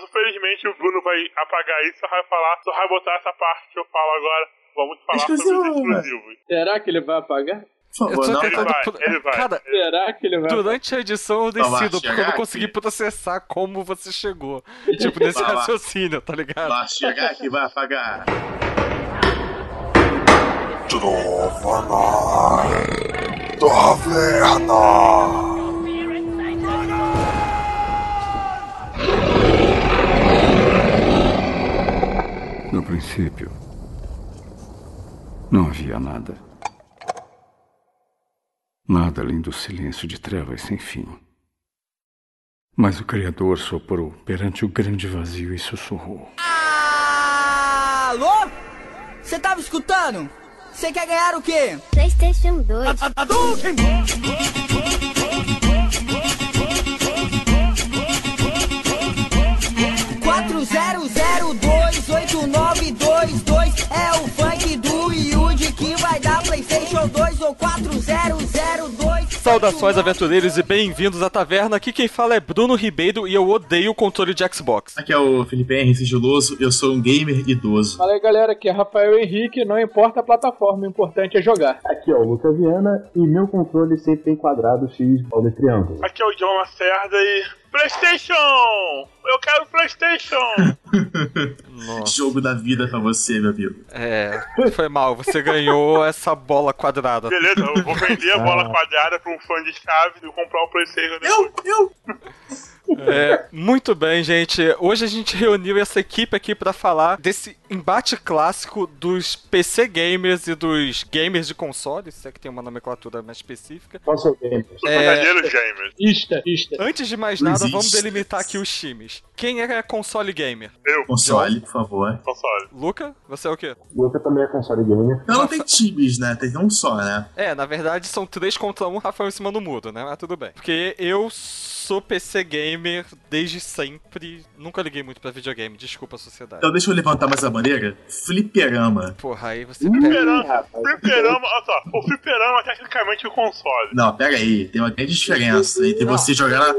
Mas infelizmente o Bruno vai apagar isso, só vai falar, só vai botar essa parte que eu falo agora. Vamos falar Exclusivo. sobre os exclusivos. Será que ele vai apagar? Por favor, não. Ele vai, pro- ele vai. Cara, Será que ele vai durante a edição eu decido, porque eu não consegui aqui. processar como você chegou. Tipo, nesse Vai lá. raciocínio, tá ligado? Vai chegar que vai apagar. No princípio, não havia nada. Nada além do silêncio de trevas sem fim. Mas o Criador soprou perante o grande vazio e sussurrou. Alô? Você tava escutando? Você quer ganhar o quê? PlayStation 2. Quatro Saudações, aventureiros, e bem-vindos à taverna. Aqui quem fala é Bruno Ribeiro e eu odeio o controle de Xbox. Aqui é o Felipe Henry Sigiloso, eu sou um gamer idoso. Fala aí, galera, aqui é Rafael Henrique, não importa a plataforma, o importante é jogar. Aqui é o Lucas Viana e meu controle sempre tem quadrado, X, bola e triângulo. Aqui é o John Lacerda e. PlayStation! Eu quero PlayStation! Nossa. Jogo da vida pra você, meu amigo. É, foi mal, você ganhou essa bola quadrada. Beleza, eu vou vender a bola quadrada pra um fã de chave e comprar o PlayStation depois. Eu, eu. É, muito bem, gente. Hoje a gente reuniu essa equipe aqui pra falar desse embate clássico dos PC gamers e dos gamers de console, se é que tem uma nomenclatura mais específica. Console Games. Os É. verdadeiros gamers. Ista, ista. Antes de mais nada, existe. vamos delimitar aqui os times. Quem é console gamer? Eu, Console, por favor. console. Luca, você é o quê? Luca também é console gamer. Não, não tem times, né? Tem um só, né? É, na verdade são três contra um, Rafael em cima do mudo, né? Mas tudo bem. Porque eu sou PC gamer desde sempre. Nunca liguei muito pra videogame, desculpa a sociedade. Então deixa eu levantar mais a bandeira. Fliperama. Porra, aí você pega. Fliperama, rapaz. fliperama, olha só, o fliperama é tecnicamente o console. Não, pera aí. Tem uma grande diferença entre você jogar na,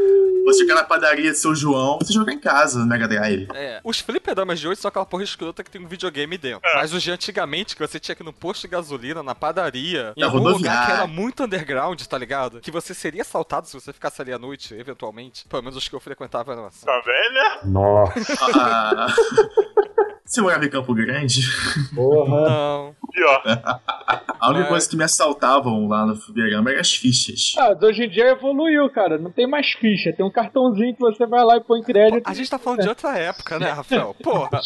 você jogar na padaria de seu João e você jogar em casa no Mega Drive. É, os fliperamas de hoje são aquela porra escrota que tem um videogame dentro. Mas os de antigamente, que você tinha que ir no posto de gasolina, na padaria, em Na algum lugar que rodoviária. era muito underground, tá ligado? Que você seria assaltado se você ficasse ali à noite, eventualmente. Pelo menos os que eu frequentava eram assim. Tá velha? Nossa, Ah, você morava em Campo Grande? porra. Não. Pior. A única É. coisa que me assaltavam lá no Fliperama eram as fichas. Ah, mas hoje em dia evoluiu, cara. Não tem mais ficha. Tem um cartãozinho que você vai lá e põe crédito. A gente tá falando de outra época, né, Rafael? Porra.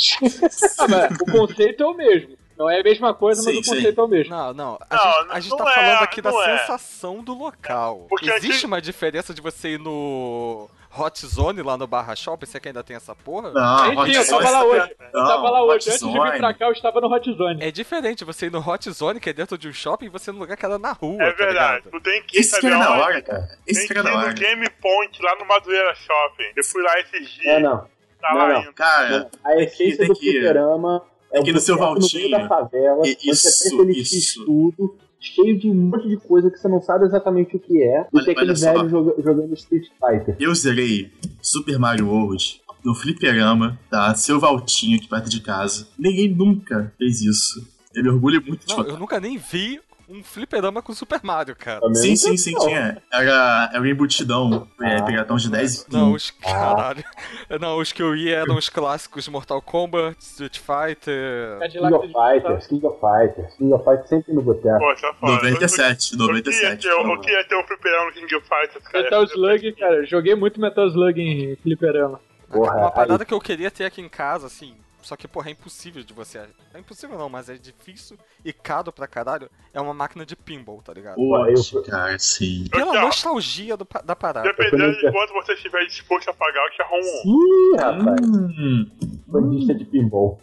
Ah, mas o conceito é o mesmo. Não é a mesma coisa, mas Sim, o sim. conceito é o mesmo. Não, não. A Não, gente, a gente tá é, falando aqui da é. sensação do local. Porque Existe aqui- uma diferença de você ir no Hot Zone lá no Barra Shopping, você que ainda tem essa porra? Não, Enfim, eu tava Hot lá Zone- hoje. Eu Não, tava lá Hot hoje. Antes de vir Zone. pra cá, eu estava no Hot Zone. É diferente você ir no Hot Zone, que é dentro de um shopping, e você no lugar que era na rua, É tá verdade. ligado? Tu tem que Esse que saber era da onde. hora, cara. Esse Tem que que era ir da no hora. Game Point lá no Madureira Shopping. Eu fui lá esses dias. É, não. Tá Não, lá não. ainda. Cara, A essência do que- fliperama é que no seu Valtinho. meio da favela, E- você isso, isso. tudo, cheio de um monte de coisa que você não sabe exatamente o que é, e tem aquele velho joga- jogando Street Fighter. eu zerei Super Mario World no Fliperama, tá? Seu Valtinho aqui perto de casa. Ninguém nunca fez isso. Eu me orgulho muito de Não, contar. eu nunca nem vi um fliperama com Super Mario, cara. Sim, sim, sim, tinha. Era, era um embutidão, é, Ah. pegatão de 10 e Não, 15. os caralho. Não, os que eu ia eram os clássicos Mortal Kombat, Street Fighter. King of Fighters, King of Fighters, King of Fighters sempre no boteco. Pô, tá foda. 97, Eu queria 97. ter, eu, não. eu queria ter um fliperama no King of Fighters, cara. Metal Slug, cara. Joguei muito Metal Slug em fliperama. Porra, Uma aí- parada que eu queria ter aqui em casa, assim. Só que, porra, é impossível de você. É impossível não, mas é difícil e caro pra caralho. É uma máquina de pinball, tá ligado? Poxa, cara, sim. Pela Tchau. nostalgia do da parada. Dependendo de Eu quanto você estiver disposto a pagar, eu te arrumo um. Ih, rapaz, Hum, bandista de pinball.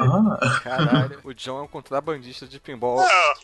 Ah, Caralho, o John é um contrabandista de pinball. A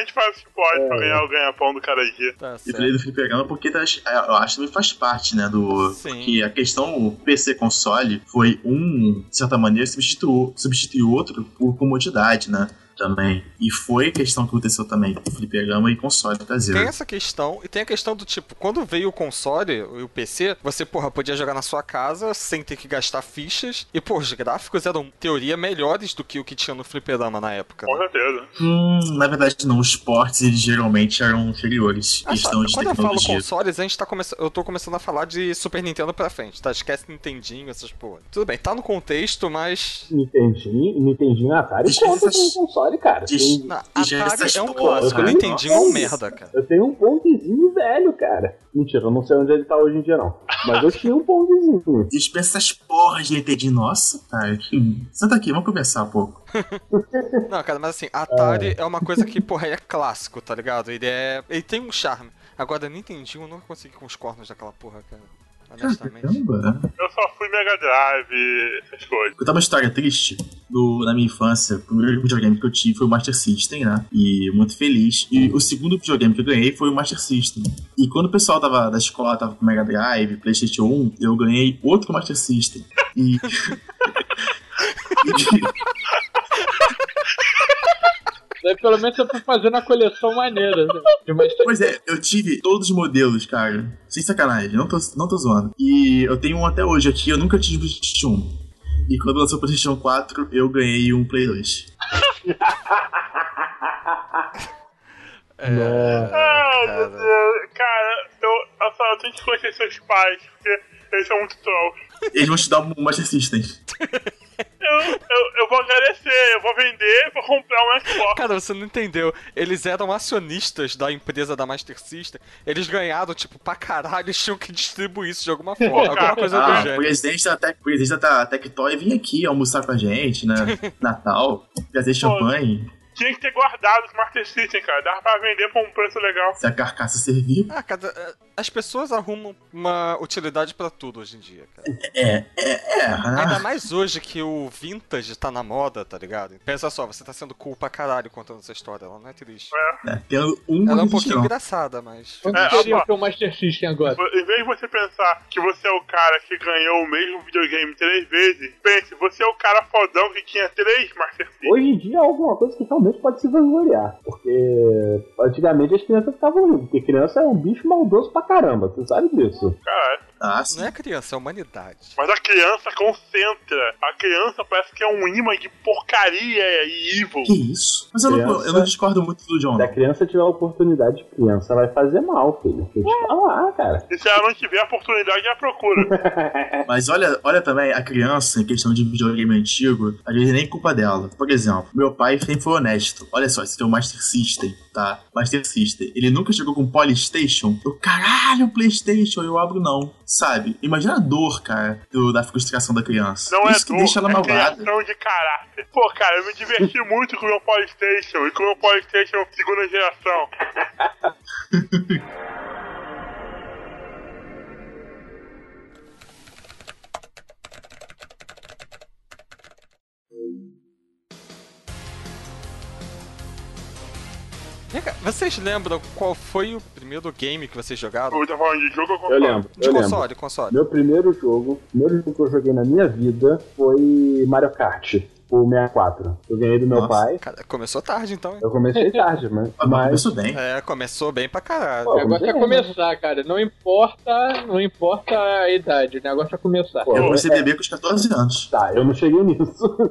gente faz o que pode pra ganhar o ganha-pão do cara aqui. Tá eu certo. falei do fliperama porque tá- eu acho que também faz parte, né, do... Sim. Que a questão PC-console foi um, de certa maneira, substituiu, substituiu outro por comodidade, né? Também. E foi a questão que aconteceu também com o fliperama e console caseiro. Tem essa questão, e tem a questão do tipo, quando veio o console e o PC, você, porra, podia jogar na sua casa sem ter que gastar fichas. E, pô, os gráficos eram, em teoria, melhores do que o que tinha no fliperama na época. Com certeza. Hum, na verdade não, os ports eles geralmente eram inferiores. Ah, questão de quando eu falo tecnologia. consoles, a gente tá começando. Eu tô começando a falar de Super Nintendo pra frente, tá? Esquece Nintendinho, essas porra. Tudo bem, tá no contexto, mas. Nintendinho, Nintendinho Atari conta com console, cara. diz- Tem- Atari essas é um clássico, cara. Nintendinho é um Nossa. merda, cara. Eu tenho um Pongzinho velho, cara. Mentira, eu não sei onde ele tá hoje em dia, não. Mas eu tinha um Pongzinho. Dispensa essas porras de Nintendinho. Nossa, cara. Senta aqui, vamos conversar um pouco. Não, cara, mas assim, Atari é uma coisa que, porra, é clássico, tá ligado? Ele é. Ele tem um charme. Agora, Nintendinho eu nunca consegui com os cornos daquela porra, cara. Honestamente. Caramba. Eu só fui Mega Drive, essas coisas. Contar uma história triste do, na minha infância. O primeiro videogame que eu tive foi o Master System, né? E muito feliz. E o segundo videogame que eu ganhei foi o Master System. E quando o pessoal tava da escola, tava com Mega Drive, PlayStation 1, eu ganhei outro Master System. E. Daí pelo menos eu tô fazendo a coleção maneira. né? Pois é, eu tive todos os modelos, cara. Sem sacanagem, não tô, não tô zoando. E eu tenho um até hoje aqui, eu nunca tive o PlayStation 1. E quando lançou o PlayStation 4, eu ganhei um Play 2. Ah, meu cara. Deus. Cara, eu, eu só tenho que conhecer seus pais, porque eles são muito trolls. Eles vão te dar um Master System. Eu, eu, eu vou agradecer, eu vou vender, vou comprar um Xbox. Cara, você não entendeu. Eles eram acionistas da empresa da Master System. Eles ganharam, tipo, pra caralho, eles tinham que distribuir isso de alguma forma. alguma coisa do Ah, o gênero. presidente da, Tec, presidente da Tectoy vinha aqui almoçar com a gente, né? Natal, trazer champanhe, Tinha que ter guardado os Master System, cara. Dava pra vender por um preço legal. se a carcaça servir. Ah, cara, é, as pessoas arrumam uma utilidade pra tudo hoje em dia, cara. É, é, é. Ainda mais hoje que o vintage tá na moda, tá ligado? Pensa só, você tá sendo cool pra caralho contando essa história, ela não é triste. é, tendo um Ela é um pouquinho não. engraçada, mas. Quanto É, seria ó, o Master System agora? Em vez de você pensar que você é o cara que ganhou o mesmo videogame três vezes, pense, você é o cara fodão que tinha três Master System. Hoje em dia é alguma coisa que realmente pode se vangloriar. Porque antigamente as crianças ficavam rindo. Porque criança é um bicho maldoso pra caramba. Você sabe disso. Caralho. Ah, sim. Não é criança, é humanidade. Mas a criança concentra. A criança parece que é um imã de porcaria e evil. Que isso? Mas eu não, eu não discordo muito do John, Se a criança tiver a oportunidade de criança, vai fazer mal, filho. Tem que falar, cara. E se ela não tiver a oportunidade, ela procura. Mas olha, olha também, a criança, em questão de videogame antigo, às vezes nem culpa dela. Por exemplo, meu pai sempre foi honesto. Olha só, esse tem o Master System, tá? Master System. Ele nunca jogou com Polystation. Eu, caralho, Playstation, eu abro não. Sabe? Imagina a dor, cara, do- da frustração da criança. Não Isso é que dor, deixa ela é malvada. criação de caráter. Pô, cara, eu me diverti muito com o meu Polystation e com o meu Polystation segunda geração. Vocês lembram qual foi o primeiro game que vocês jogaram? Eu tava falando de jogo ou Eu console? lembro, De eu lembro. console, console. Meu primeiro jogo, o primeiro jogo que eu joguei na minha vida foi Mario Kart, o 64. Eu ganhei do meu Nossa. pai. Cara, começou tarde então, hein? Eu comecei tarde, mas. Mas começou bem. É, começou bem pra caralho. Pô, O negócio é começar, cara. Não importa, não importa a idade, o negócio é começar. Pô, Eu comecei é- a beber com os 14 anos. Tá, eu não cheguei nisso.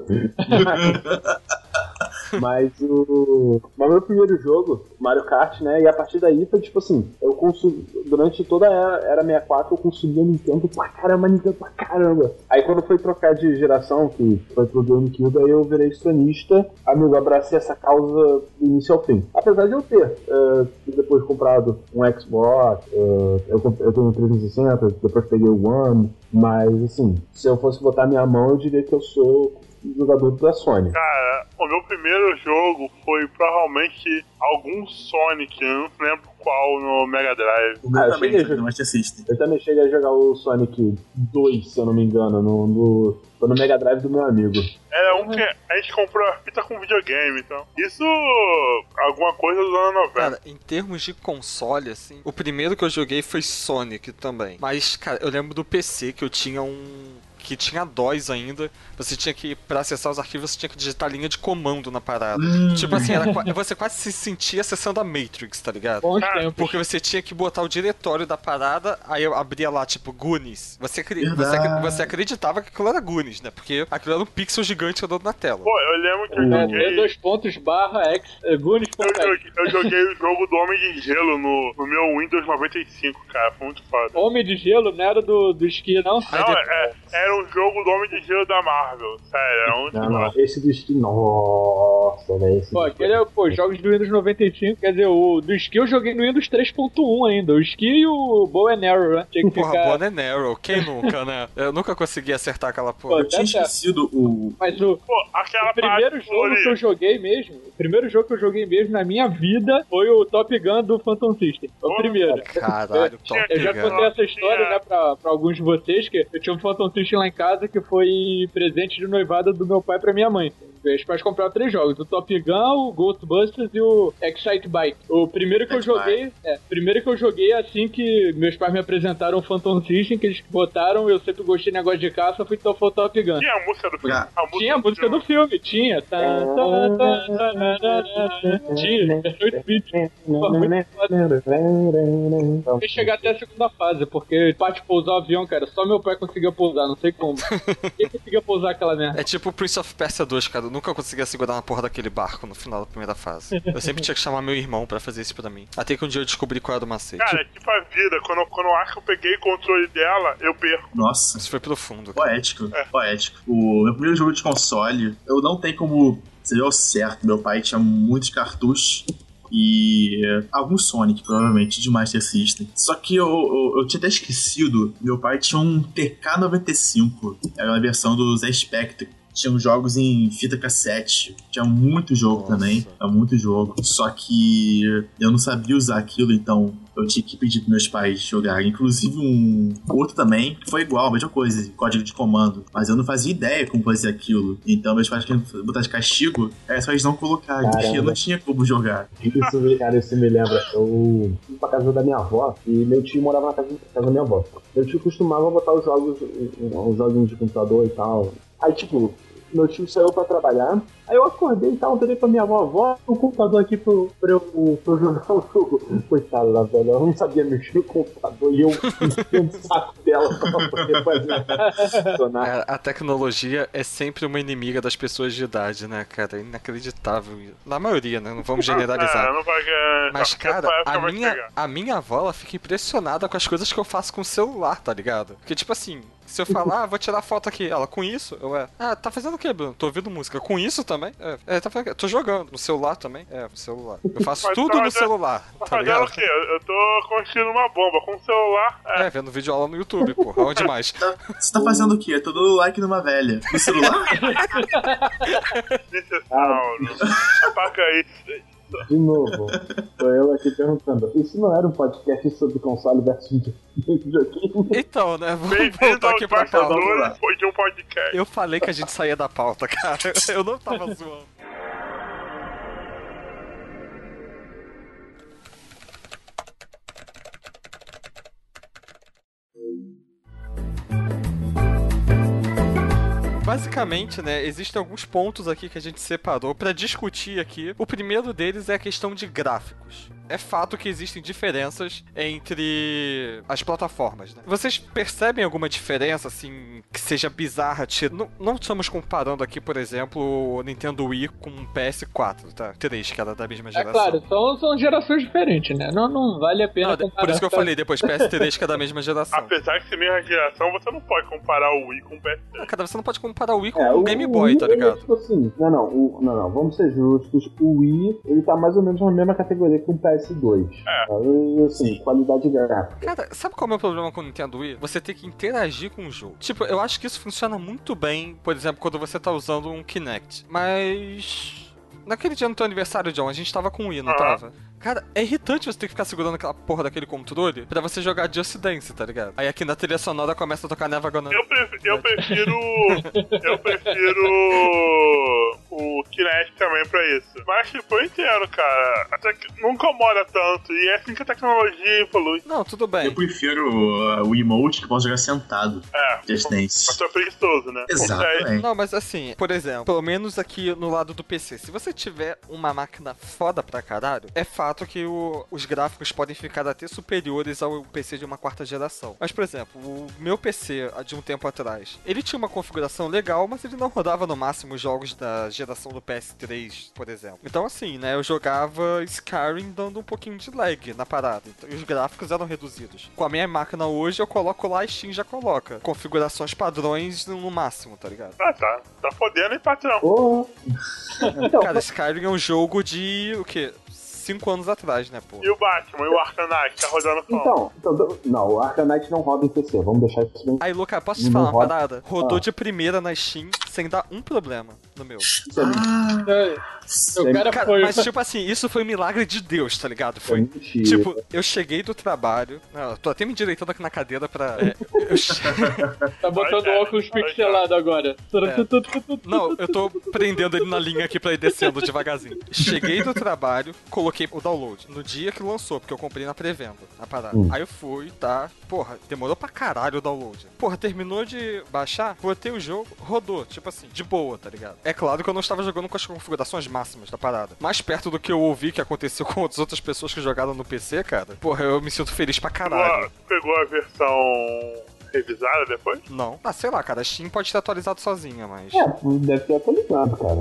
Mas o. Mas meu primeiro jogo, Mario Kart, né? E a partir daí foi tipo assim, eu consumi. Durante toda a era, era 64, eu consumia Nintendo pra caramba, Nintendo pra caramba. Aí quando foi trocar de geração, que foi pro GameCube, aí eu virei sonista, amigo, abracei essa causa do início ao fim. Apesar de eu ter eh, depois comprado um Xbox, eh, eu, eu tenho um 360, depois peguei o One, mas assim, se eu fosse botar minha mão, eu diria que eu sou jogador da Sony. Cara, o meu primeiro jogo foi provavelmente algum Sonic, eu não lembro qual no Mega Drive. O meu Ah, eu também jogar. Eu também cheguei a jogar o Sonic 2, se eu não me engano, no, no, foi no Mega Drive do meu amigo. Era um que a gente comprou a fita com videogame, então. Isso, alguma coisa dos anos 90. Cara, em termos de console, assim, o primeiro que eu joguei foi Sonic também. Mas, cara, eu lembro do PC que eu tinha um. Que tinha DOS ainda. Você tinha que, pra acessar os arquivos, você tinha que digitar linha de comando na parada. Hum. Tipo assim, era, você quase se sentia acessando a Matrix, tá ligado? Tempos. Porque você tinha que botar o diretório da parada, aí eu abria lá, tipo, Goonies. Você, você, você acreditava que aquilo era Goonies, né? Porque aquilo era um pixel gigante andando na tela. Pô, eu lembro que eu É, joguei. Dois pontos barra X, é, Gunis Eu joguei, eu joguei o jogo do Homem de Gelo no, no meu Windows 95, cara. Foi muito foda. Homem de gelo não era do, do esqui, não? Não, é, é- era um jogo do Homem de Gelo da Marvel. Sério, era muito Não, não, esse do skin, nossa, velho. esse Pô, aquele é, pô, jogos do Windows 95, quer dizer, o do Ski eu joguei no Windows 3.1 ainda. O Ski e o Bow and Arrow, né? Tinha que Porra, ficar... Bonnie and Arrow, quem nunca, né? Eu nunca consegui acertar aquela Pô, porra. Eu tinha esquecido o. Mas o, Pô, aquela o primeiro parte jogo que eu joguei mesmo, o primeiro jogo que eu joguei mesmo na minha vida foi o Top Gun do Phantom System. Foi o Pô, primeiro. Caralho, top Eu já Gun. contei essa história, né, pra, pra alguns de vocês, que eu tinha um Phantom System lá em casa que foi presente de noivado do meu pai pra minha mãe. Meus pais compraram três jogos, o Top Gun, o Ghostbusters e o Excite Bike. O primeiro que eu joguei, é, primeiro que eu joguei assim que meus pais me apresentaram o Phantom System, que eles botaram, eu sempre gostei de negócio de caça, fui então foi o Top Gun. Tinha a música do filme. A música Tinha a música do filme, tinha. Tá, tá, tá, tá, tá, tá, tá. Tinha, é 8 bits. Tem que chegar até a segunda fase, porque parte pousar o avião, cara, só meu pai conseguia pousar, não sei como. Quem conseguia pousar aquela merda? É tipo o Prince of Persia 2, cara. Eu nunca conseguia segurar na porra daquele barco no final da primeira fase. Eu sempre tinha que chamar meu irmão pra fazer isso pra mim. Até que um dia eu descobri qual era o macete. Cara, é tipo a vida. Quando, quando eu acho que eu peguei o controle dela, eu perco. Nossa. Isso foi profundo. cara. Poético, poético. O meu primeiro jogo de console, eu não tenho como seria o certo. Meu pai tinha muitos cartuchos e alguns Sonic, provavelmente, de Master System. Só que eu, eu, eu tinha até esquecido, meu pai tinha um TK-95, era a versão do Z Spectre. Tinha jogos em fita cassete. Tinha muito jogo Nossa. também. Tinha muito jogo. Só que eu não sabia usar aquilo, então eu tinha que pedir pros meus pais jogarem. Inclusive um outro também, que foi igual, a mesma coisa, código de comando. Mas eu não fazia ideia como fazer aquilo. Então meus pais queriam botar de castigo, era só eles não colocarem, porque eu não tinha como jogar. Isso, me- cara, isso me lembra. Eu fui pra casa da minha avó e meu tio morava na casa, casa da minha avó. Meu tio costumava botar os jogos, os joguinhos de computador e tal. Aí, tipo, meu tio saiu pra trabalhar. Aí eu acordei e tal, virei pra minha avó, avó, o computador aqui pro, pra, eu, pra eu jogar o jogo. Coitada da velha, ela não sabia mexer no computador e eu enchendo o saco dela pra poder fazer funcionar. É, a tecnologia é sempre uma inimiga das pessoas de idade, né, cara? É inacreditável. Na maioria, né? Não vamos generalizar. não vai ganhar. Mas, cara, a minha, a minha avó, ela fica impressionada com as coisas que eu faço com o celular, tá ligado? Porque, tipo assim, se eu falar, ah, vou tirar foto aqui, ela, com isso? Eu, é, ah, tá fazendo o quê, Bruno? Tô ouvindo música. Com isso também? É, é tá fazendo o quê? Tô jogando. No celular também? É, no celular. Eu faço Mas tudo tá no fazendo- celular, Tá fazendo ligado? o quê? Eu tô construindo uma bomba com o celular. É, É, vendo vídeo aula no YouTube, porra. Onde mais? Tá- Você tá fazendo o quê? Eu tô dando like numa velha. No celular? necessário. Apaga isso. De novo, tô eu aqui perguntando. Isso não era um podcast sobre console versus videogame? Então, né? Vamos voltar aqui pra pauta. foi de um podcast. Eu falei que a gente saía da pauta, cara. Eu não tava zoando. Basicamente, né, existem alguns pontos aqui que a gente separou pra discutir aqui. O primeiro deles é a questão de gráficos. É fato que existem diferenças entre as plataformas, né? Vocês percebem alguma diferença, assim, que seja bizarra? Tira- Não, não estamos comparando aqui, por exemplo, o Nintendo Wii com o PS4, tá? 3, que era da mesma É geração. claro, são, são gerações diferentes, né? Não, não vale a pena Não, comparar. por isso que eu falei depois, PS3 que é da mesma geração. Apesar de ser mesma geração, você não pode comparar o Wii com o PS3. Ah, Cara, você não pode comparar o Wii com É, o Game Boy, Wii, tá é ligado? tipo assim, não, não, o- não, não, vamos ser justos. O Wii, ele tá mais ou menos na mesma categoria que o PS2. É. Assim, qualidade gráfica. Cara, sabe qual é o meu problema com o Nintendo Wii? Você tem que interagir com o jogo. Tipo, eu acho que isso funciona muito bem, por exemplo, quando você tá usando um Kinect. Mas. Naquele dia no teu aniversário, John, a gente tava com o Wii, não Aham. tava? Cara, é irritante você ter que ficar segurando aquela porra daquele controle pra você jogar Just Dance, tá ligado? Aí aqui na trilha sonora começa a tocar Never Gonna... Eu, pref- eu prefiro. eu prefiro. O Kinect também pra isso. Mas, tipo, eu entendo, cara. Até que não incomoda tanto. E é assim que a tecnologia evolui. Não, tudo bem. Eu prefiro uh, o emote que posso jogar sentado. É. Just Dance. Mas tu é preguiçoso, né? Exatamente. Não, mas assim, por exemplo, pelo menos aqui no lado do PC, se você tiver uma máquina foda pra caralho, é fato que o- os gráficos podem ficar até superiores ao PC de uma quarta geração. Mas, por exemplo, o meu PC de um tempo atrás, ele tinha uma configuração legal, mas ele não rodava no máximo os jogos da geração do PS3, por exemplo. Então, assim, né, eu jogava Skyrim dando um pouquinho de lag na parada. Então, e os gráficos eram reduzidos. Com a minha máquina hoje, eu coloco lá, a Steam já coloca. Configurações padrões no máximo, tá ligado? Ah, tá. Tá fodendo, hein, patrão? Então, Cara, Skyrim é um jogo de o quê? Cinco anos atrás, né, pô? E o Batman e o Arcanite tá rodando como? então, então, não, o Arcanite não roda em PC, vamos deixar isso bem. Aí, Luca, posso te falar uma roda. parada? Rodou Ah. de primeira na Steam sem dar um problema no meu. Isso é. Ah, É, O cara Cara, foi. mas tipo assim, isso foi um milagre de Deus, tá ligado? É Foi. mentira. Tipo, eu cheguei do trabalho. Não, tô até me endireitando aqui na cadeira pra. é, eu che- Tá botando Vai, óculos vai, pixelado agora. Não, eu tô prendendo ele na linha aqui pra ir descendo devagarzinho. Cheguei do trabalho, coloquei o download no dia que lançou, porque eu comprei na pré-venda, a parada. Hum. Aí eu fui, tá? Porra, demorou pra caralho o download. Porra, terminou de baixar, botei o jogo, rodou, tipo assim, de boa, tá ligado? É claro que eu não estava jogando com as configurações máximas da parada. Mais perto do que eu ouvi que aconteceu com outras outras pessoas que jogaram no PC, cara. Porra, eu me sinto feliz pra Pegou caralho. a- Pegou a versão revisada depois? Não. Ah, sei lá, cara, a Steam pode ter atualizado sozinha, mas. É, deve ter atualizado, cara.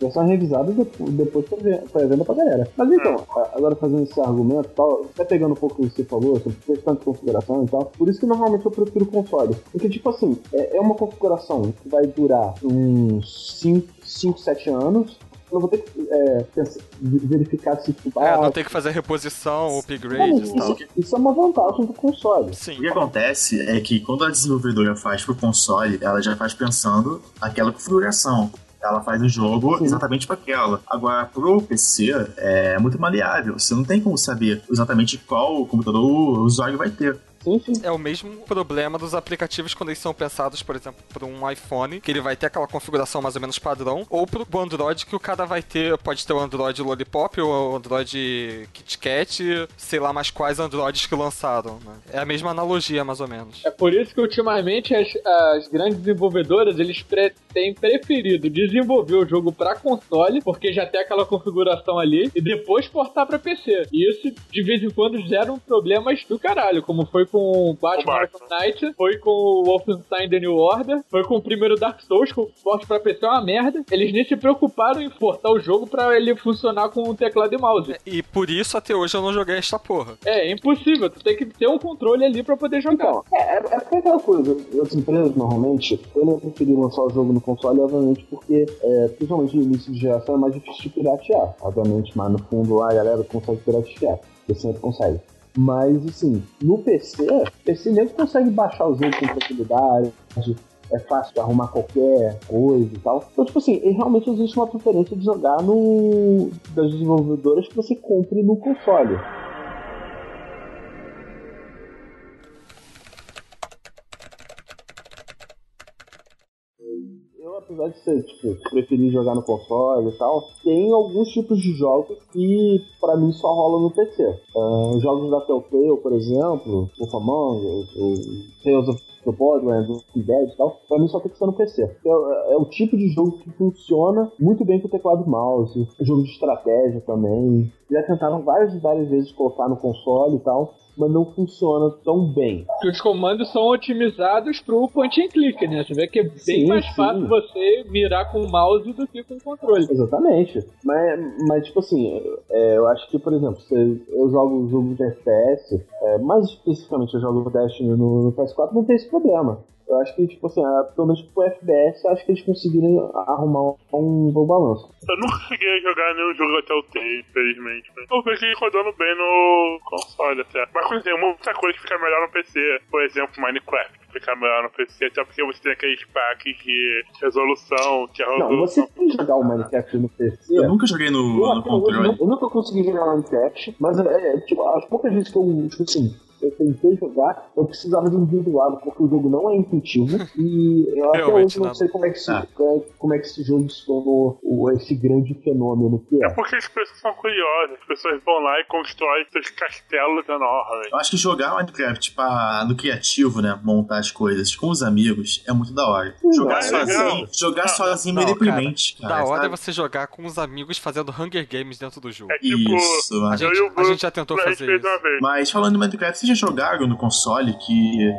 Versão revisada depois, depois foi ve- foi a venda pra galera. Mas então, a- agora fazendo esse argumento e tal, até pegando um pouco o que você falou, sobre questão de configuração e tal, por isso que normalmente eu prefiro console. Porque, tipo assim, é, é uma configuração que vai durar uns 5, 7 anos. Eu vou ter que é, pensar- verificar se tipo, É, ah, não tem que fazer reposição, upgrade e tal. isso, isso é uma vantagem do console. Sim. O que acontece é que quando a desenvolvedora faz pro console, ela já faz pensando aquela configuração. Ela faz o jogo Sim. exatamente para aquela. Agora, pro PC, é muito maleável. Você não tem como saber exatamente qual computador o usuário vai ter. É o mesmo problema dos aplicativos quando eles são pensados, por exemplo, para um iPhone, que ele vai ter aquela configuração mais ou menos padrão, ou pro Android que o cara vai ter, pode ter o Android Lollipop ou o Android KitKat, sei lá mais quais Androids que lançaram, né? É a mesma analogia, mais ou menos. É por isso que ultimamente as, as grandes desenvolvedoras eles pre- têm preferido desenvolver o jogo pra console, porque já tem aquela configuração ali, e depois portar pra PC. E isso de vez em quando gera um problemas do caralho, como foi com o Batman O Arkham Knight, foi com o Wolfenstein The New Order, foi com o primeiro Dark Souls, que o porte pra PC é uma merda. Eles nem se preocuparam em portar o jogo pra ele funcionar com o teclado e mouse. E por isso até hoje eu não joguei esta porra. É, é impossível, tu tem que ter um controle ali pra poder jogar. Então, é, é, é porque é aquela coisa, as empresas normalmente, eu não preferi lançar o jogo no console, obviamente, porque, é, principalmente no início de geração, é mais difícil de piratear. Obviamente, mas no fundo lá a galera consegue piratear, você sempre consegue. Mas, assim, no PC, PC mesmo consegue baixar o jogo com tranquilidade, é fácil arrumar qualquer coisa e tal. Então, tipo assim, realmente existe uma preferência de jogar no das desenvolvedoras que você compre no console. Apesar de ser, tipo, preferir jogar no console e tal, tem alguns tipos de jogos que, pra mim, só rolam no PC. Ah, jogos da Telltale, por exemplo, Wolf Among Us, o Tales of the Borderlands, o Dead e tal, pra mim só tem que ser no PC. É, é o tipo de jogo que funciona muito bem com teclado e mouse, jogo de estratégia também. Já tentaram várias e várias vezes colocar no console e tal, mas não funciona tão bem. os comandos são otimizados pro point and click, né? Você vê que é bem Sim, mais sim. fácil você mirar com o mouse do que com o controle. Exatamente. Mas, mas tipo assim, é, eu acho que, por exemplo, se eu jogo jogo de FPS, é, mais especificamente eu jogo Destiny no, no PS4, não tem esse problema. Eu acho que, tipo assim, ah, pelo menos pro FPS, eu acho que eles conseguiram arrumar um bom balanço. Eu nunca cheguei a jogar nenhum jogo até o T, infelizmente. né? Eu vejo ele rodando bem no console até. Mas tem muita coisa que fica melhor no PC. Por exemplo, Minecraft fica melhor no PC, até porque você tem aqueles packs de resolução, que a Não, você resolução. tem que jogar o Minecraft no PC. Eu nunca joguei no, Eu, no controle. não- eu nunca consegui jogar Minecraft, mas é, é, tipo, as poucas vezes que eu, tipo assim, eu tentei jogar, eu precisava de um vídeo do lado, porque o jogo não é intuitivo. e eu até Realmente hoje não não. sei como é que, se, Ah. como é que esse jogo se tornou o- esse grande fenômeno que É é. porque as pessoas são curiosas, as pessoas vão lá e constroem seus castelos enormes. Eu acho que jogar Minecraft pra, no criativo, né? Montar as coisas com os amigos é muito da hora. Jogar é sozinho, legal. jogar Não, sozinho é não, meio deprimente, cara. da hora é sabe? você jogar com os amigos fazendo Hunger Games dentro do jogo. É tipo. Isso, A gente, a gente já tentou fazer isso. mas falando em Minecraft, vocês já jogaram no console que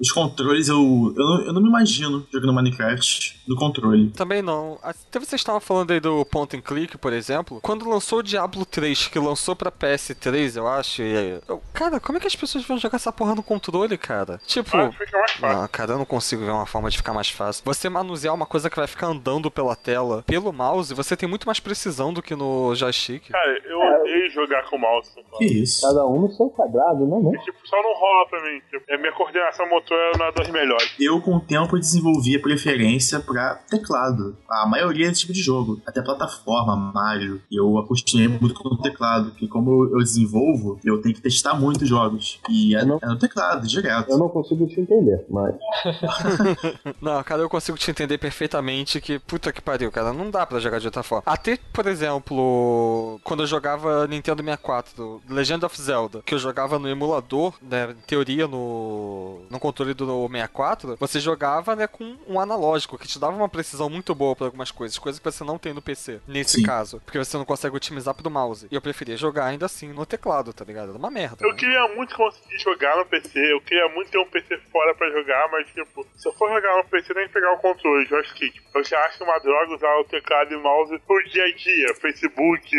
os controles eu, eu, não, eu não me imagino jogando Minecraft no controle. Também não. Até vocês estavam falando aí do point and click, por exemplo. Quando lançou o Diablo 3, que lançou pra PS3, eu acho. e- eu- cara, como é que as pessoas vão jogar essa porra no controle, cara? Tipo. Ah, fica mais fácil. Não, cara, eu não consigo ver uma forma de ficar mais fácil. Você manusear uma coisa que vai ficar andando pela tela, pelo mouse, você tem muito mais precisão do que no joystick. Cara, eu É. odeio jogar com mouse. Que isso? Cada um no seu quadrado, né? né? Tipo, só não rola pra mim. Tipo, a minha coordenação motor é uma das melhores. Eu, com o tempo, desenvolvi a preferência pra teclado. A maioria desse tipo de jogo. Até plataforma, Mario. Eu acostumei muito com o teclado. Porque como eu desenvolvo, eu tenho que testar muitos jogos. E é, não- é no teclado, direto. Eu não consigo te entender, mas. Não, cara, eu consigo te entender perfeitamente que, puta que pariu, cara, não dá pra jogar de outra forma. Até, por exemplo, quando eu jogava Nintendo 64, Legend of Zelda, que eu jogava no emulador, né, em teoria no, no controle do 64, você jogava, né, com um analógico, que te dava uma precisão muito boa pra algumas coisas, coisas que você não tem no PC, nesse Sim. caso, porque você não consegue otimizar pro mouse. E eu preferia jogar ainda assim no teclado, tá ligado? Era uma merda. Eu né? queria muito conseguir jogar no PC, eu queria muito ter um PC fora pra jogar, mas tipo, se eu for jogar no PC, que pegar o controle, joystick. Eu já acho uma droga usar o teclado e mouse pro dia a dia, Facebook,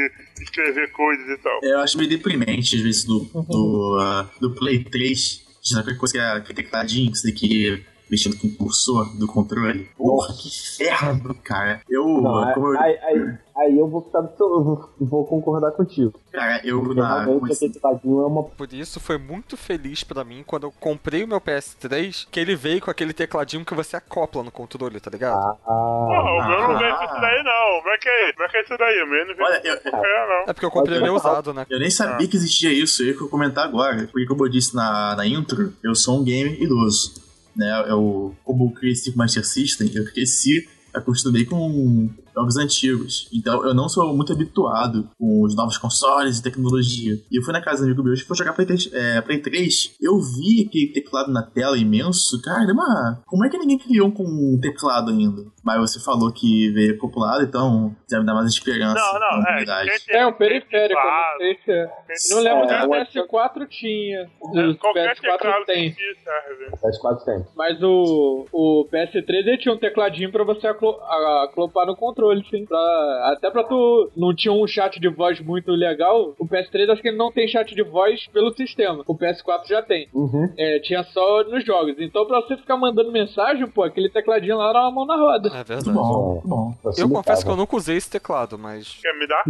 escrever coisas e tal. Eu acho meio deprimente, às vezes, do, do, ah, do Play 3. Sabe aquela coisa que é aquele tecladinho que você tem que mexendo com o cursor do controle? Porra, que ferro, cara. Eu, Não, como eu, aí, aí, aí eu vou ficar do seu. Eu vou, concordar contigo. cara, eu Porque na, realmente tecladinho é uma. Por isso foi muito feliz pra mim quando eu comprei o meu PS3, que ele veio com aquele tecladinho que você acopla no controle, tá ligado? Ah, Porra, o meu não Ah. vem com isso daí não. Como é que é? Como é que é isso daí? O meu não vem Olha, com eu, não. É porque eu comprei o meu usado, né? eu nem sabia que existia isso, eu ia comentar agora. Porque, como eu disse na, na intro, eu sou um gamer idoso. Né? Eu, como eu cresci com Master System, eu cresci, acostumei com jogos antigos. Então eu não sou muito habituado com os novos consoles e tecnologia. E eu fui na casa do amigo meu e fui jogar Play 3, é, Play 3. Eu vi aquele teclado na tela imenso. Caramba, como é que ninguém criou com um teclado ainda? Mas você falou que veio acoplado, então já me dá mais esperança. Não, não, é. tem- É um periférico, Claro. não sei se é. quem- Não lembro É, se o eu PS4 tinha. É, O Qualquer PS4 teclado tem. que serve. PS4 tem. Mas o, o PS3 ele tinha um tecladinho pra você aclopar no controle, sim. Pra- até pra tu. Não tinha um chat de voz muito legal. O PS3 acho que ele não tem chat de voz pelo sistema. O PS4 já tem. Uhum. É, tinha só nos jogos. Então pra você ficar mandando mensagem, pô, aquele tecladinho lá era uma mão na roda. É verdade. bom, bom. Eu confesso que eu nunca usei esse teclado, mas. Quer me dar?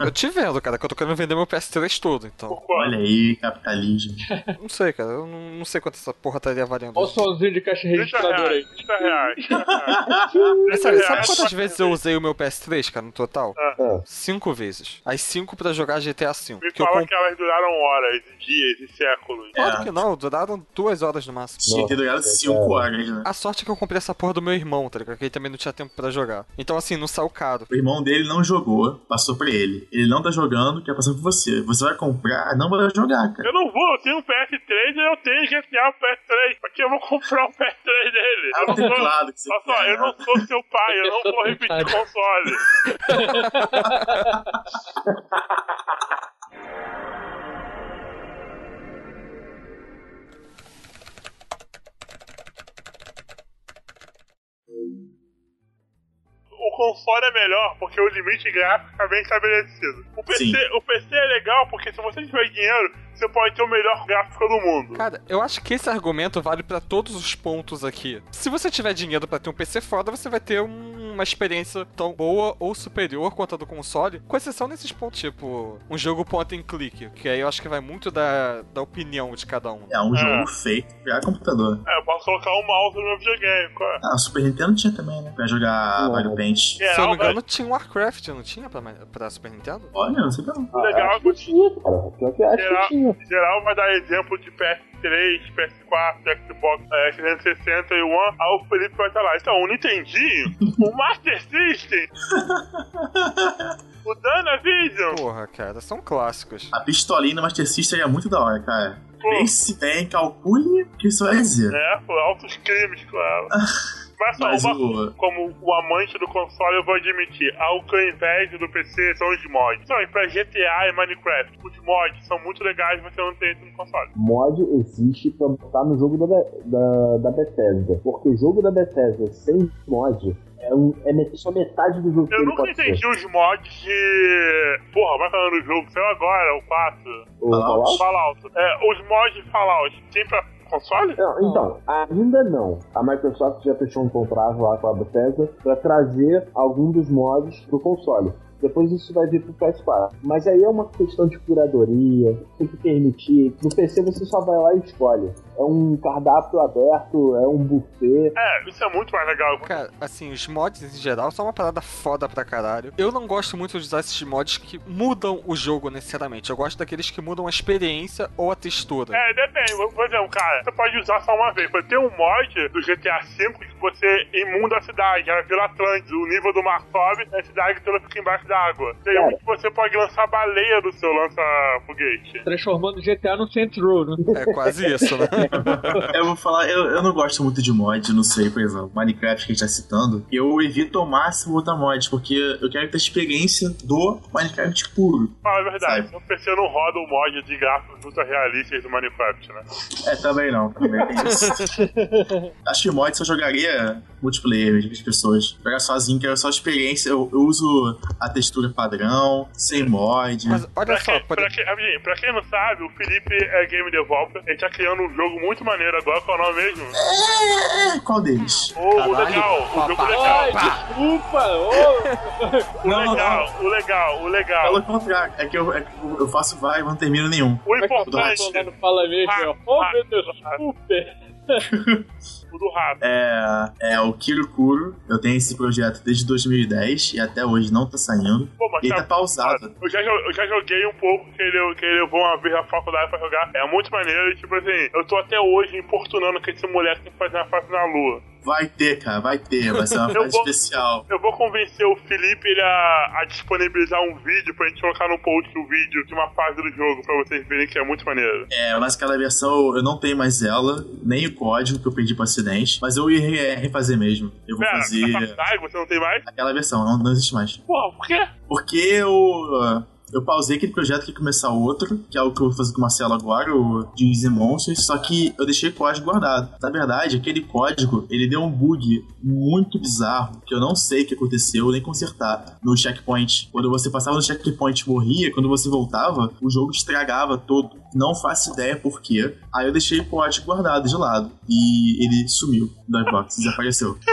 Eu te vendo, cara, que eu tô querendo vender meu PS3 todo, então. Olha aí, capitalismo. Não sei, cara, eu não, não sei quanto essa porra estaria valendo. Olha o somzinho de caixa 30 registradora aí. reais. 30 reais. 30 reais. Mas 30 sabe, sabe reais quantas pra vezes eu usei o meu PS3, cara, no total? Ah. Cinco vezes. As cinco pra jogar GTA V. Me Que eu fala comp... que elas duraram horas, dias e séculos. Claro É. que não, duraram duas horas no máximo. Tinha que ter durado 5 horas, né? A sorte é que eu comprei essa porra do meu irmão, tá ligado? Que ele também não tinha tempo pra jogar. Então, assim, não saiu caro. O irmão dele não jogou, passou pra ele. Ele não tá jogando, quer passar por você. Você vai comprar, não vai jogar, cara. Eu não vou, eu tenho um PS3 e eu tenho GTA o PS3. Pra que eu vou comprar um PS3 dele? É Eu o não sou- teclado que você Olha só, quer. eu não sou seu pai, eu não vou repetir console. O console é melhor porque o limite gráfico está bem estabelecido. O PC, Sim. o PC é legal porque se você tiver dinheiro, você pode ter o melhor gráfico do mundo. Cara, eu acho que esse argumento vale pra todos os pontos aqui. Se você tiver dinheiro pra ter um PC foda, você vai ter um- uma experiência tão boa ou superior quanto a do console, com exceção nesses pontos, tipo, um jogo point and click, que aí eu acho que vai muito da, da opinião de cada um. É um É. jogo feito pra computador. É, eu posso colocar um mouse no meu videogame. qual é? Ah, o Super Nintendo tinha também, né? Pra jogar. Mario Paint. Se eu não me engano, tinha um Warcraft, não tinha pra, pra Super Nintendo? Olha, não sei não. Legal, acho que tinha, cara. Pior que acho que tinha. Em geral, vai dar exemplo de PS3, PS4, Xbox é, 360 e One. Aí o Felipe vai estar lá. Então, o Nintendinho, o Master System, o Danavision. Porra, cara, são clássicos. A pistolinha no Master System é muito da hora, cara. Pô. Pense bem, calcule o que isso vai dizer. É, pô, altos crimes, claro. Mas só, Mas uma- o- como o amante do console, eu vou admitir, ao que ao invés do PC são os mods. Então, pra GTA e Minecraft, os mods são muito legais, você não tem isso no console. Mod existe pra botar no jogo da, da, da Bethesda. Porque o jogo da Bethesda sem mod é, um, é só metade do jogo que Eu nunca pode ser. entendi os mods de. Porra, vai falando do jogo, saiu agora, o 4. O Fallout? Fallout? Fallout. É, os mods de Fallout, tem pra console? Não, então, ainda não. A Microsoft já fechou um contrato lá com a Bethesda pra trazer algum dos mods pro console. Depois isso vai vir pro PS4. Mas aí é uma questão de curadoria, tem que permitir. No PC você só vai lá e escolhe. É um cardápio aberto, é um buffet. É, isso é muito mais legal. Cara, assim, os mods em geral são uma parada foda pra caralho. Eu não gosto muito de usar esses mods que mudam o jogo necessariamente. Eu gosto daqueles que mudam a experiência ou a textura. É, depende. Por exemplo, cara, você pode usar só uma vez. Tem um mod do GTA V que você imunda a cidade, a Vila Atlântica, o nível do mar sobe, a cidade toda fica embaixo d'água. Tem um que você pode lançar baleia do seu lança-foguete. Transformando o GTA no Saints Row, né? É quase isso, né? Eu vou falar, eu, eu não gosto muito de mod, não sei, por exemplo, Minecraft que a gente tá citando. Eu evito ao máximo botar mod, porque eu quero ter a experiência do Minecraft puro. Fala a verdade, Sabe. no PC não roda o mod de gráficos ultra realistas do Minecraft, né? É, também não, também tem isso. Acho que mod só jogaria multiplayer mesmo, as pessoas. Jogar sozinho, quero só experiência. Eu, eu uso a textura padrão, sem mod. Mas olha Pra só, quem, por... pra, quem, rapidinho, pra quem não sabe, o Felipe é game developer. Ele tá criando um jogo muito maneiro agora, qual é o nome mesmo? É, qual deles? O, o legal, o jogo legal. Ai, desculpa! ô. O Não, não, legal, o legal, o legal. Pelo contrário, é que eu, é que eu faço vai e não termino nenhum. O Como é que eu importante, fala mesmo, Ah, ó. Oh, ah, meu Deus, ah. super! É, é o Kirikuro. Eu tenho esse projeto desde 2010 e até hoje não tá saindo. Pô, mas Ele tá- tá pausado. Eu já, eu já joguei um pouco, que ele, que ele levou uma vez na faculdade pra jogar. É muito maneiro e, tipo assim, eu tô até hoje importunando que esse moleque tem que fazer uma fase na lua. Vai ter, cara, vai ter. Vai ser uma Eu fase vou- especial. Eu vou convencer o Felipe ele a, a disponibilizar um vídeo pra gente colocar no post o vídeo de uma fase do jogo pra vocês verem que é muito maneiro. É, mas aquela versão eu não tenho mais ela, nem o código que eu pedi pro acidente. Mas eu ia re- refazer mesmo. Eu vou Pera, fazer essa fase você não tem mais? aquela versão, não, não existe mais. Porra, por quê? Porque eu. Eu pausei aquele projeto que ia começar outro, que é o que eu vou fazer com o Marcelo agora, o Jeans and Monsters, só que eu deixei o código guardado. Na verdade, aquele código, ele deu um bug muito bizarro, que eu não sei o que aconteceu, nem consertar, no checkpoint. Quando você passava no checkpoint e morria, quando você voltava, o jogo estragava todo. Não faço ideia por quê. Aí eu deixei o código guardado de lado. E ele sumiu do Xbox, desapareceu.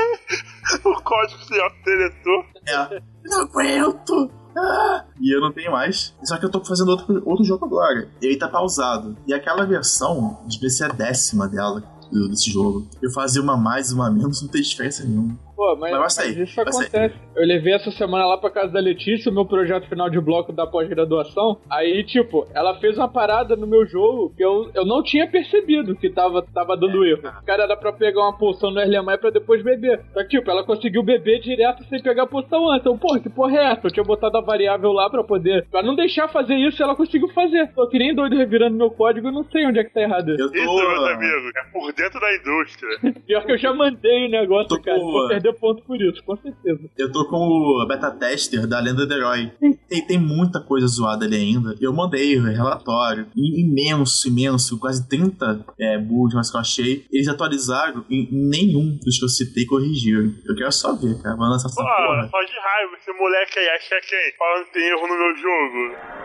O código se autodeletou. É. Não aguento! Ah! E eu não tenho mais. Só que eu tô fazendo outro, outro jogo agora. Ele tá pausado. E aquela versão devia ser a décima dela. Desse jogo. Eu fazia uma mais e uma menos, não tem diferença nenhuma. Pô, mas, Mas mas isso acontece. Eu levei essa semana lá pra casa da Letícia, o meu projeto final de bloco da pós-graduação. Aí, tipo, ela fez uma parada no meu jogo que eu, eu não tinha percebido que tava, tava dando erro. O cara era pra pegar uma poção no Erlemai pra depois beber. Só que, tipo, ela conseguiu beber direto sem pegar a poção antes. Então, porra, que porra é essa? Eu tinha botado a variável lá pra poder. Pra não deixar fazer isso, ela conseguiu fazer. Tô que nem doido revirando meu código e não sei onde é que tá errado. Eu Isso, meus tô. amigos, é por dentro da indústria. Pior que eu já mandei o negócio, Tô cara. com- Vou perder ponto por isso, com certeza. Eu tô com o beta tester da Lenda do Herói. Tem, tem muita coisa zoada ali ainda. Eu mandei o relatório. Imenso, imenso. Quase 30 é, bugs mas que eu achei. Eles atualizaram e nenhum dos que eu citei corrigiram. Eu quero só ver, cara. Vai lançar essa Pô, porra. só de raiva, esse moleque aí acha quem? Falando que tem erro no meu jogo.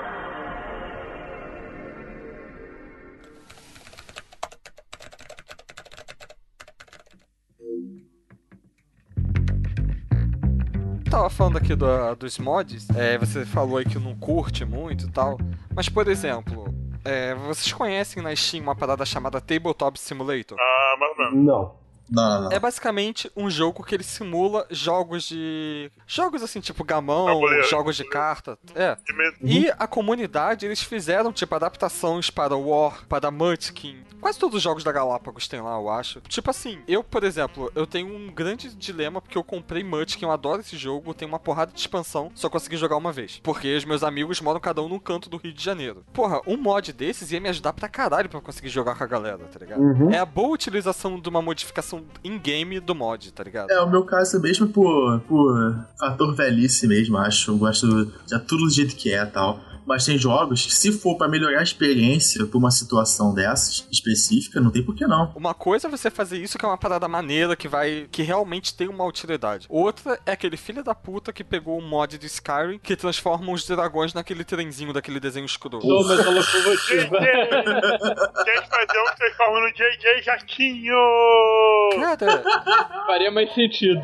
Tava falando aqui do- dos mods, é, você falou aí que não curte muito e tal, mas por exemplo, é, vocês conhecem na Steam uma parada chamada Tabletop Simulator? Ah, mais ou menos. Não. Não, não. É basicamente um jogo que ele simula jogos de. Jogos assim, tipo gamão, Tabuleiro. jogos de carta. É. E a comunidade, eles fizeram, tipo, adaptações para War, para Munchkin. Quase todos os jogos da Galápagos tem lá, eu acho. Tipo assim, eu, por exemplo, eu tenho um grande dilema porque eu comprei Munchkin, eu adoro esse jogo, tem uma porrada de expansão, só consegui jogar uma vez. Porque os meus amigos moram cada um num canto do Rio de Janeiro. Porra, um mod desses ia me ajudar pra caralho pra eu conseguir jogar com a galera, tá ligado? Uhum. É a boa utilização de uma modificação in-game do mod, tá ligado? É, o meu caso é mesmo por, por fator velhice mesmo, acho. Eu gosto de tudo do jeito que é e tal. Mas tem jogos que, se for pra melhorar a experiência por uma situação dessas específica, não tem por que não. Uma coisa é você fazer isso que é uma parada maneira que vai. que realmente tem uma utilidade. Outra é aquele filho da puta que pegou um mod de Skyrim que transforma os dragões naquele trenzinho daquele desenho escuro. Thomas a locomotiva. Tem que fazer um que transforma no JJ Jaquinho! Cara, Faria mais sentido.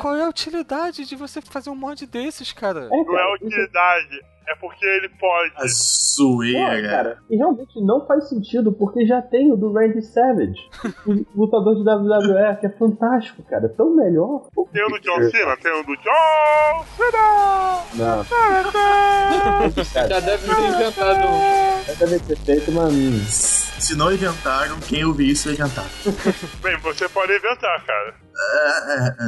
qual é a utilidade de você fazer um mod desses, cara? É, Não é cara, isso- utilidade, é porque ele pode. A Pô, zoeira. cara, e realmente não faz sentido, porque já tem o do Randy Savage, o lutador de WWE, que é fantástico, cara. É tão melhor. Tem o do John Cena, tem o do John Cena! Não, Já deve ter inventado um. deve ter feito uma. Se não inventaram, quem ouvir isso vai inventar. Bem, você pode inventar, cara.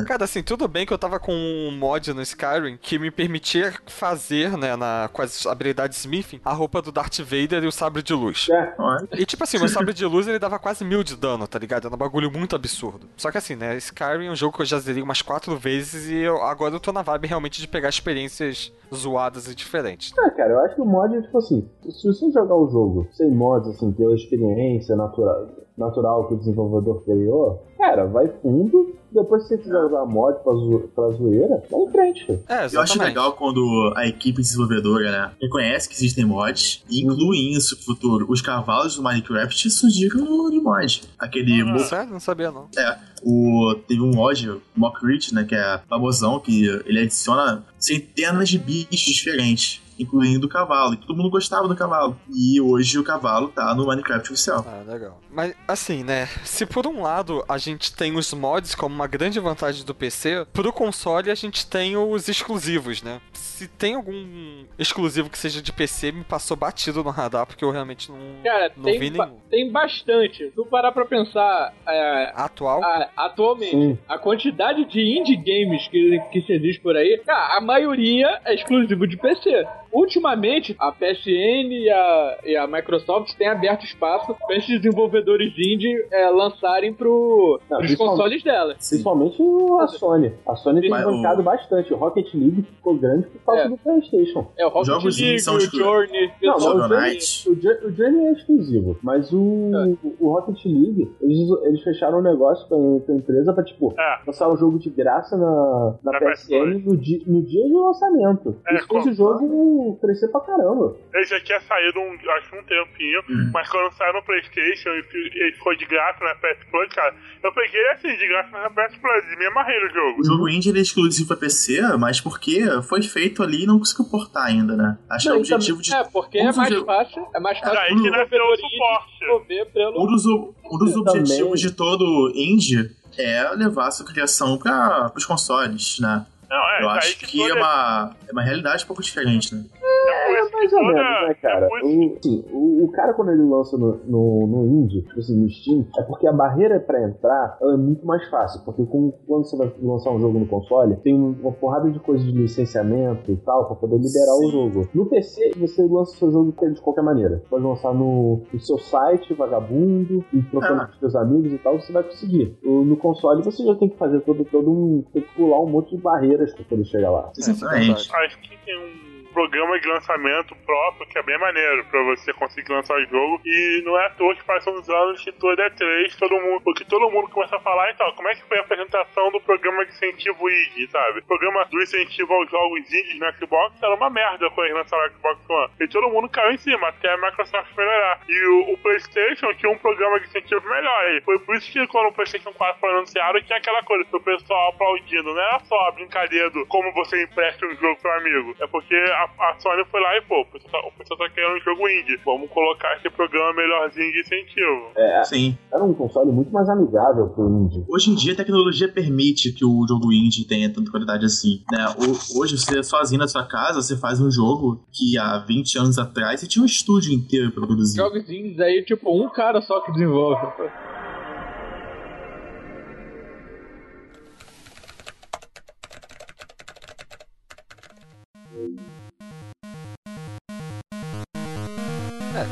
Cara, assim, tudo bem que eu tava com um mod no Skyrim que me permitia fazer, né, na, com as habilidades Smithing, a roupa do Darth Vader e o sabre de luz. É. E tipo assim, meu sabre de luz ele dava quase mil de dano, tá ligado? Era um bagulho muito absurdo. Só que assim, né, Skyrim é um jogo que eu já zerei umas quatro vezes e eu- agora eu tô na vibe realmente de pegar experiências zoadas e diferentes. É, cara, eu acho que o mod é tipo assim: se você jogar o jogo sem mods, assim, pela experiência natural, natural que o desenvolvedor criou, cara, vai fundo. Depois, se você quiser usar mod pra, zo pra zoeira, vai em frente. É, exatamente. Eu acho legal quando a equipe desenvolvedora, né, reconhece que existem mods e inclui isso no futuro. Os cavalos do Minecraft surgiram no mod. Aquele mo- Sério? Não sabia não. É, o, teve um mod, o Mockrit, né, que é famosão, que ele adiciona centenas de bichos diferentes, incluindo o cavalo. E todo mundo gostava do cavalo. E hoje o cavalo tá no Minecraft oficial. Ah, legal. Mas assim, né? Se por um lado a gente tem os mods como uma grande vantagem do PC, pro console a gente tem os exclusivos, né? Se tem algum exclusivo que seja de PC, me passou batido no radar, porque eu realmente não, Cara, não vi tem, ba- nenhum. tem bastante. Se tu parar pra pensar, é, Atual? a- atualmente, Sim. a quantidade de indie games que, que se existe por aí, cara, a maioria é exclusivo de PC. Ultimamente, a PSN e a, e a Microsoft têm aberto espaço para esses desenvolvedores indie é, lançarem pro, Não, pros consoles dela. Principalmente a Sony. A Sony tem bancado o- bastante. O Rocket League ficou grande por causa É. do PlayStation. É o Rocket Jogos League, são o exclu- Journey, Não, o Journey, o, Journey, é exclusivo, mas o, É. o Rocket League, eles, eles fecharam um negócio com, a empresa pra, tipo, É. lançar o jogo de graça na, na Na PSN no dia, no dia do lançamento. É, Isso fez o jogo crescer pra caramba. Ele já tinha saído, um, acho que um tempinho, Hum. mas quando saiu no Playstation e ele ficou de graça na PS Plus, cara, eu peguei assim, de graça na PS Plus e me amarrei no jogo. O jogo indie ele é exclusivo pra PC, mas porque foi feito ali e não conseguiu portar ainda, né? Acho que é o Não, e objetivo de. É, porque Um é mais jo- fácil, é mais fácil Daí que nasceu o suporte. pelo... Um dos, um dos objetivos também. de todo indie é levar sua criação para os consoles, né? Não, é, Eu acho que é toda- uma, é uma realidade um pouco diferente, né? É Mais ou menos, né, cara? é isso O, assim, o, o cara, quando ele lança no, no, no Indie, tipo assim, no Steam, é porque a barreira pra entrar ela é muito mais fácil. Porque com- quando você vai lançar um jogo no console, tem uma porrada de coisas de licenciamento e tal, pra poder liberar o Sim. jogo. No PC, você lança o seu jogo de qualquer maneira. Você pode lançar no, no seu site, vagabundo, e trocando Ah. com seus amigos e tal, você vai conseguir. O- No console, você já tem que fazer todo, todo um. tem que pular um monte de barreiras pra poder chegar lá. Exatamente. Acho que tem um programa de lançamento próprio que é bem maneiro pra você conseguir lançar o jogo. E não é à toa que passam uns anos que todo é 3, todo mundo, porque todo mundo começa a falar, então, como é que foi a apresentação do programa de incentivo indie, sabe? O programa do incentivo aos jogos indies no Xbox era uma merda quando eles lançaram o Xbox One. E todo mundo caiu em cima, até a Microsoft melhorar. E o, o PlayStation tinha um programa de incentivo melhor. E foi por isso que quando o PlayStation 4 foi anunciado, tinha aquela coisa do pessoal aplaudindo. Não era só a brincadeira do como você empresta um jogo pro amigo. É porque a a, a Sony foi lá e, pô, o pessoal, tá, o pessoal tá querendo um jogo indie. Vamos colocar esse programa melhorzinho de incentivo. É, Sim. era um console muito mais amigável pro indie. Hoje em dia a tecnologia permite que o jogo indie tenha tanta qualidade assim, né? O- Hoje você sozinho na sua casa, você faz um jogo que há 20 anos atrás você tinha um estúdio inteiro pra produzir. Jogos indies aí, tipo, um cara só que desenvolve.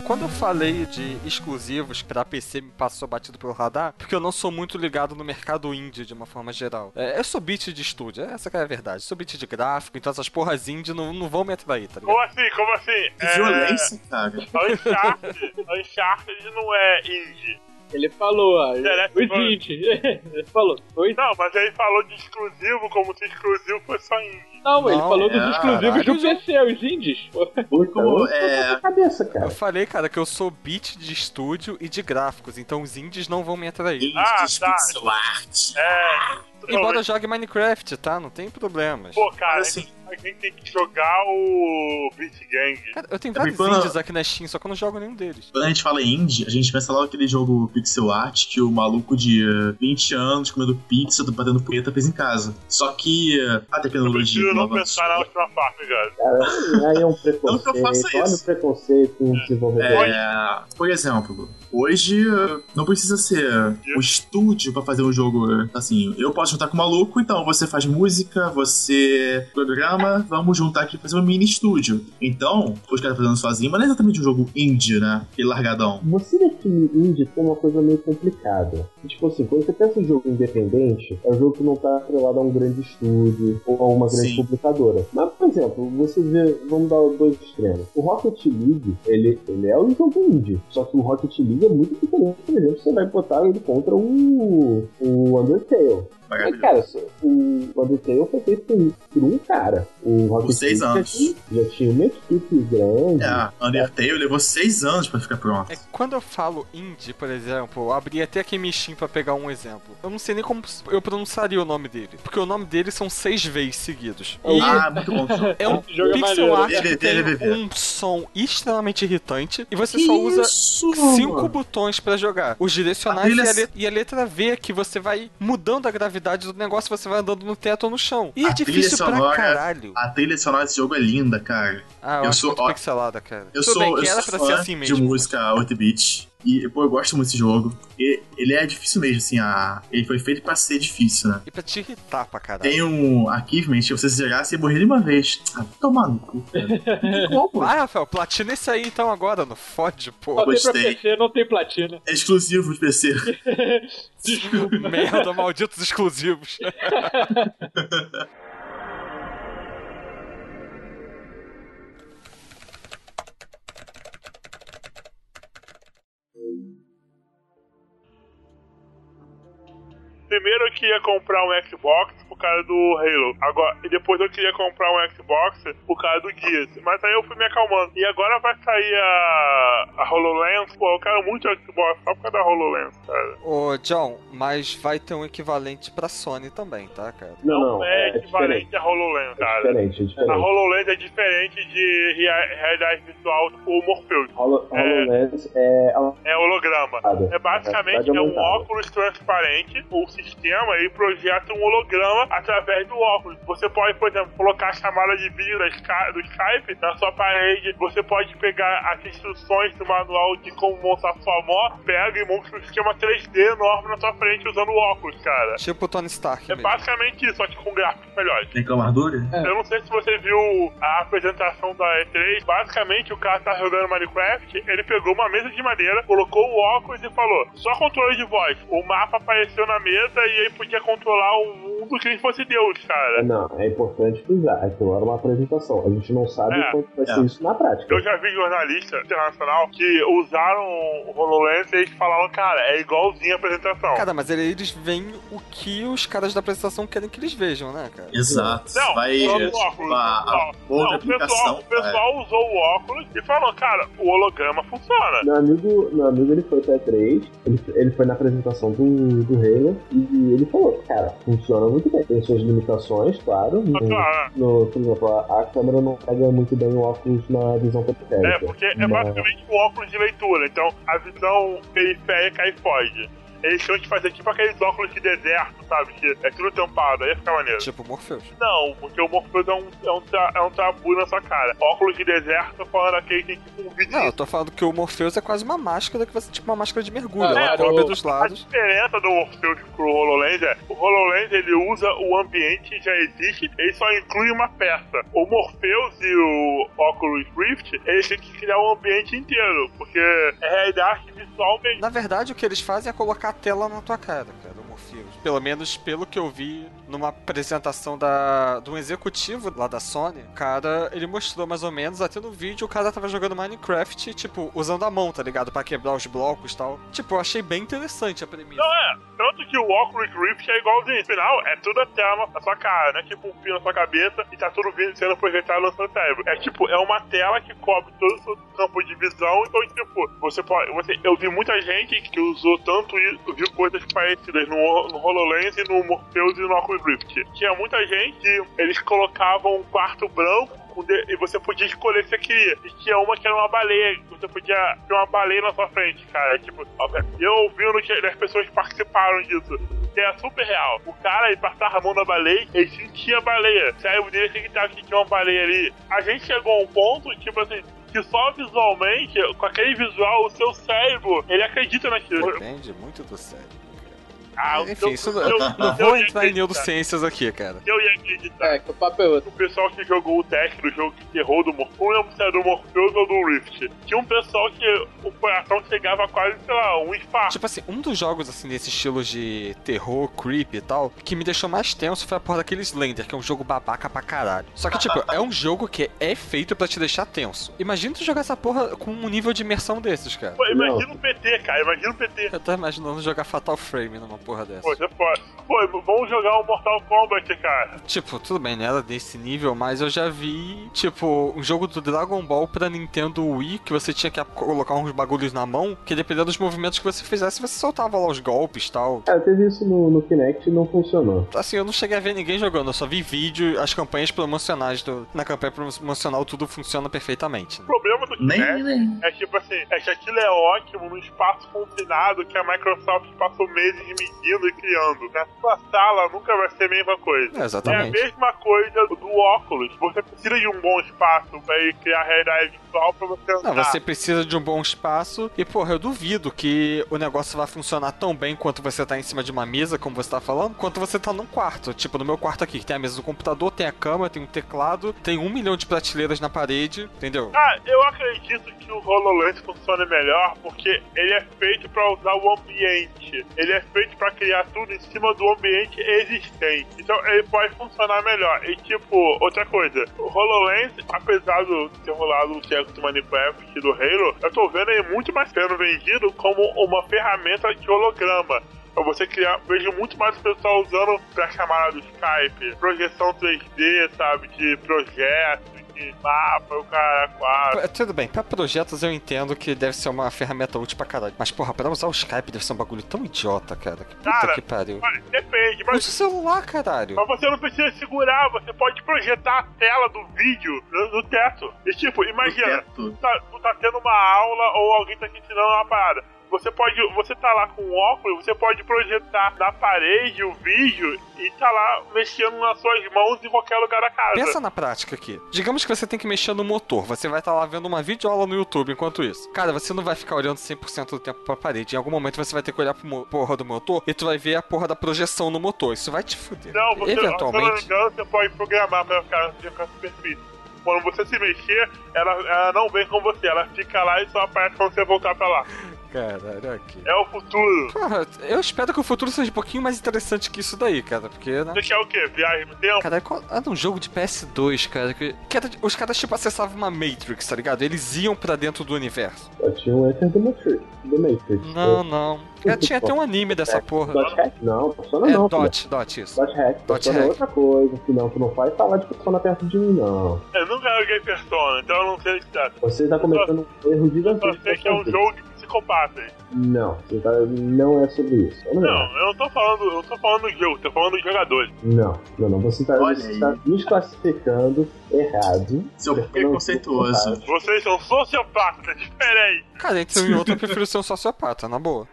Quando eu falei de exclusivos pra PC me passou batido pelo radar, porque eu não sou muito ligado no mercado indie de uma forma geral. É, eu sou beat de estúdio, essa que é a verdade. Sou beat de gráfico, então essas porras indie não, não vão me atrair, tá ligado? Como assim? Como assim? Que violência, cara. Uncharted, Uncharted não é indie. Ele falou, ah, É, foi. Ele falou. Não, mas ele falou de exclusivo como se exclusivo fosse só indie. Não, ele Não, falou dos é, exclusivos do PC, os indies. Eu- é, cabeça, Eu cara. falei, cara, que eu sou beat de estúdio e de gráficos, então os indies não vão me atrair. Indies, Ah, tá. pixel art. É. Embora eu jogue Minecraft, tá? Não tem problemas. Pô, cara, assim, a gente tem que jogar o Beat Gang. Cara, eu tenho É vários quando- indies aqui na Steam, só que eu não jogo nenhum deles. Quando a gente fala indie, a gente pensa logo aquele jogo pixel art que o maluco de eh, 20 anos comendo pizza, batendo punheta fez em casa. Só que eh, a tecnologia Prefiro não pensar na última parte, cara. Cara, aí é um Não que eu preconceito. faça Olha isso. o preconceito com o desenvolvedor. É, por exemplo, hoje eh, não precisa ser o estúdio pra fazer um jogo eh, assim. Eu posso juntar com o maluco, então você faz música, você programa, vamos juntar aqui e fazer um mini estúdio. Então, os caras fazendo sozinho, mas não é exatamente um jogo indie, né? Aquele largadão. Você definir indie tem uma coisa meio complicada. Tipo assim, quando você pensa em jogo independente, é um jogo que não tá atrelado a um grande estúdio ou a uma grande Sim. publicadora. Mas, por exemplo, você vê, vamos dar dois extremos. O Rocket League, ele, ele é um jogo indie. Só que o Rocket League muito diferente, por exemplo, você vai botar ele contra o, o Undertale. Mas, Maravilhoso. cara, o Undertale foi feito por, por um cara. O Rocket Por seis League anos. Já, tinha, já tinha uma equipe grande. É, Undertale levou seis anos pra ficar pronto. É, quando eu falo indie, por exemplo, eu abri até aqui minha Steam pra pegar um exemplo. Eu não sei nem como eu pronunciaria o nome dele. Porque o nome dele são seis vezes seguidos. E Ah, muito bom. é um jogo é pixel art que tem um som extremamente irritante. E você só usa Isso, cinco mano. botões pra jogar. Os direcionais A e a, let- e a letra V, que você vai mudando a gravidade do negócio, você vai andando no teto ou no chão. E é A trilha difícil pra sonora- caralho. A trilha sonora desse jogo é linda, cara. Ah, eu, eu sou- ó, pixelada, cara. Eu Tudo sou, bem eu que era sou pra ser assim de mesmo. música 8-bit. E, pô, eu gosto muito desse jogo. E ele é difícil mesmo, assim, a... ele foi feito pra ser difícil, né? E pra te irritar pra caralho. Tem um achievement que você zerar e morrer de uma vez. Ah, toma no cu. Não como. Ah, Rafael, platina esse aí então agora, não fode, pô. Só tem pra. PC, não tem platina. É exclusivo de PC. Merda, malditos exclusivos. Primeiro eu queria comprar um Xbox por causa do Halo. Agora, e depois eu queria comprar um Xbox por causa do Gears. Mas aí eu fui me acalmando. E agora vai sair a, a HoloLens. Pô, eu quero muito o Xbox só por causa da HoloLens, cara. Ô, John, mas vai ter um equivalente pra Sony também, tá, cara? Não, não, é, é, diferente. equivalente a HoloLens, É cara. diferente, é A diferente. HoloLens é diferente de rea- realidade virtual do Morpheus. Holo- HoloLens é É holograma. É basicamente é um óculos transparente, o sistema e projeta um holograma através do óculos. Você pode, por exemplo, colocar a chamada de vídeo do Skype na sua parede. Você pode pegar as instruções do manual de como montar sua moto, pega e monta um esquema 3D enorme na sua frente usando o óculos, cara. Tipo o Tony Stark É mesmo. basicamente isso, só que com gráficos melhores. Tem camaradura? Eu não sei se você viu a apresentação da E3. Basicamente, o cara tá jogando Minecraft, ele pegou uma mesa de madeira, colocou o óculos e falou: só controle de voz. O mapa apareceu na mesa e aí podia controlar o mundo que nem fosse Deus, cara. Não, é importante frisar. Aquilo era uma apresentação. A gente não sabe É, quanto vai é. ser isso na prática. Eu já vi jornalista internacional que usaram o HoloLens e eles falavam, cara, é igualzinho a apresentação. Cara, mas eles veem o que os caras da apresentação querem que eles vejam, né, cara? Exato. Não, vai o óculos. a, a Não, o pessoal, o pessoal usou o óculos e falou, cara, o holograma funciona. Meu amigo, meu amigo ele foi pra E3, ele, ele foi na apresentação do, do Halo e ele falou, cara, funciona muito bem. Tem suas limitações, claro. No, claro. no- por exemplo, a, a câmera não pega muito bem o óculos na visão periférica. É, porque é Mas- basicamente um óculos de leitura, então a visão periférica aí foge. Eles tinham que fazer tipo aqueles óculos de deserto, sabe? Que é tudo tampado, aí ia ficar maneiro. Tipo Morpheus. Não, porque o Morpheus é um, é um, tra- é um tabu na sua cara. Óculos de deserto, tô falando que tem tipo um vídeo. Não, eu tô falando que o Morpheus é quase uma máscara que você, tipo uma máscara de mergulho. Ah, Ela é, cobre o- dos A lados. diferença do Morpheus pro HoloLens é o HoloLens ele usa o ambiente que já existe, ele só inclui uma peça. O Morpheus e o Oculus Rift, eles têm que criar o ambiente inteiro, porque é realidade visual mesmo. Na verdade, o que eles fazem é colocar a tela na tua cara, cara, o Morpheus. Pelo menos pelo que eu vi numa apresentação da, de um executivo lá da Sony, o cara, ele mostrou mais ou menos, até no vídeo, o cara tava jogando Minecraft, tipo, usando a mão, tá ligado? Pra quebrar os blocos e tal. Tipo, eu achei bem interessante a premissa. Não é, tanto que o Oculus Rift é igualzinho. No final, é tudo a tela na sua cara, né? Tipo um fio na sua cabeça e tá tudo vindo, sendo projetado no seu cérebro. É tipo, é uma tela que cobre todo o seu campo de visão. Então, tipo, você pode. Você, eu vi muita gente que usou tanto isso, viu coisas parecidas no, no HoloLens e no Morpheus e no Oculus Rift. Tinha muita gente que eles colocavam um quarto branco e você podia escolher se você queria. E tinha uma que era uma baleia, você podia ter uma baleia na sua frente, cara. Tipo, eu ouvindo que as pessoas participaram disso. Que é super real. O cara, ele passava a mão na baleia, ele sentia a baleia. O cérebro dele acreditava que tinha uma baleia ali. A gente chegou a um ponto, tipo assim, que só visualmente, com aquele visual, o seu cérebro, ele acredita naquilo. Depende muito do cérebro. Ah, o Enfim, seu- isso o não, seu- não o vou entrar em neurociências aqui, cara. Eu ia acreditar. É, que o papo é outro. o pessoal que jogou o teste do jogo de terror do Morpheus, não lembro se era do Morpheus ou do Rift. Tinha um pessoal que o coração chegava quase, sei lá, um infarto. Tipo assim, um dos jogos assim desse estilo de terror, creep e tal, que me deixou mais tenso foi a porra daquele Slender, que é um jogo babaca pra caralho. Só que, tipo, é um jogo que é feito pra te deixar tenso. Imagina tu jogar essa porra com um nível de imersão desses, cara. Pô, imagina um PT, cara, imagina um PT. Eu tô imaginando jogar Fatal Frame numa porra dessa. Pô, você pode. Pô, vamos jogar um Mortal Kombat, cara. Tipo, tudo bem, não era desse nível, mas eu já vi, tipo, um jogo do Dragon Ball pra Nintendo Wii que você tinha que colocar uns bagulhos na mão, que dependendo dos movimentos que você fizesse, você soltava lá os golpes e tal. É, teve isso no, no Kinect e não funcionou. Assim, eu não cheguei a ver ninguém jogando, eu só vi vídeo, as campanhas promocionais do. Na campanha promocional tudo funciona perfeitamente. O né? problema do Nem, Kinect nem. é tipo assim, é que aquilo é ótimo num espaço confinado que a Microsoft passou meses medindo e criando. Na sua sala nunca vai ser a mesma coisa. É, É a exatamente. mesma coisa do óculos. Você precisa de um bom espaço pra ele criar realidade virtual pra você andar. Não, você precisa de um bom espaço e, porra, eu duvido que o negócio vai funcionar tão bem quanto você tá em cima de uma mesa, como você tá falando, quanto você tá num quarto. Tipo, no meu quarto aqui, que tem a mesa do computador, tem a cama, tem um teclado, tem um milhão de prateleiras na parede, entendeu? Ah, eu acredito que o HoloLens funcione melhor porque ele é feito pra usar o ambiente. Ele é feito pra criar tudo em cima do ambiente existente. Então ele pode funcionar melhor. E tipo, outra coisa, o HoloLens, apesar do ter rolado o check do Minecraft do Halo, eu tô vendo ele muito mais sendo vendido como uma ferramenta de holograma. Pra você criar, vejo muito mais pessoal usando pra chamada do Skype, projeção 3D, sabe, de projetos, de mapa, o cara quase. Tudo bem, pra projetos eu entendo que deve ser uma ferramenta útil pra caralho. Mas, porra, pra usar o Skype deve ser um bagulho tão idiota, cara. Que puta Cara, que pariu. Depende, Usa o mas, celular, caralho. mas você não precisa segurar, você pode projetar a tela do vídeo no, teto. E tipo, imagina, tu tá, tu tá tendo uma aula ou alguém tá te ensinando uma parada. Você pode, você tá lá com o óculos, você pode projetar na parede o vídeo e tá lá mexendo nas suas mãos em qualquer lugar da casa. Pensa na prática aqui. Digamos que você tem que mexer no motor. Você vai estar lá vendo uma videoaula no YouTube enquanto isso. Cara, você não vai ficar olhando 100% do tempo pra parede. Em algum momento você vai ter que olhar pro porra do motor e tu vai ver a porra da projeção no motor. Isso vai te fuder. Não, você, eu não Eventualmente. engano, você pode programar pra ficar, ficar superfície. Quando você se mexer, ela, ela não vem com você, ela fica lá e só aparece quando você voltar pra lá. Caralho, aqui. É o futuro. Porra, eu espero que o futuro seja um pouquinho mais interessante que isso daí, cara. Porque, né? Você quer o quê? Viagem no tempo? Cara, qual- era um jogo de PS2, cara. Que, que era- os caras, tipo, acessavam uma Matrix, tá ligado? Eles iam pra dentro do universo. Só tinha um Enter the Matrix. The Matrix. Não, não. Já tinha até um anime dessa porra. Dot hack? Não, persona É, não. filho. Dot, Dot, isso. Dot hack. Dot Persona é hack. outra coisa. Filhão, tu não faz falar de persona perto de mim, não. Eu nunca joguei Persona, então eu não sei o que tá. Você tá cometendo um erro Só gigantesco. sei que é um jogo de psicopatas. Não, você tá, não é sobre isso. Eu não, Não, eu não tô falando, eu não tô falando do jogo, tô falando dos jogadores. não, não, não. Você tá, Olha você aí. tá desclassificando errado. Seu Você não- preconceituoso. Vocês são sociopatas, diferente. Cara, entre um e outro eu prefiro ser um sociopata, na boa.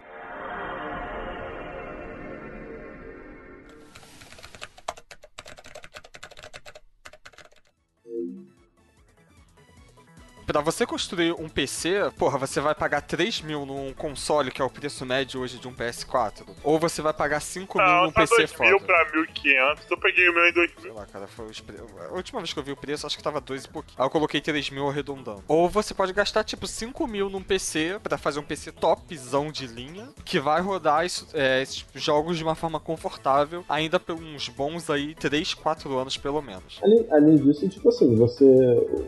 Pra você construir um PC, porra, você vai pagar 3 mil num console, que é o preço médio hoje de um PS4. Ou você vai pagar 5 mil num tá PC 2 mil foda. pra 1.500. Eu peguei o meu em 2 Sei mil. lá, cara, foi os pre... A última vez que eu vi o preço, acho que tava 2 e pouquinho. Aí eu coloquei 3 mil arredondando. Ou você pode gastar, tipo, 5 mil num PC pra fazer um PC topzão de linha, que vai rodar isso- é, esses jogos de uma forma confortável, ainda por uns bons aí 3, 4 anos pelo menos. Além, além disso, tipo assim, você,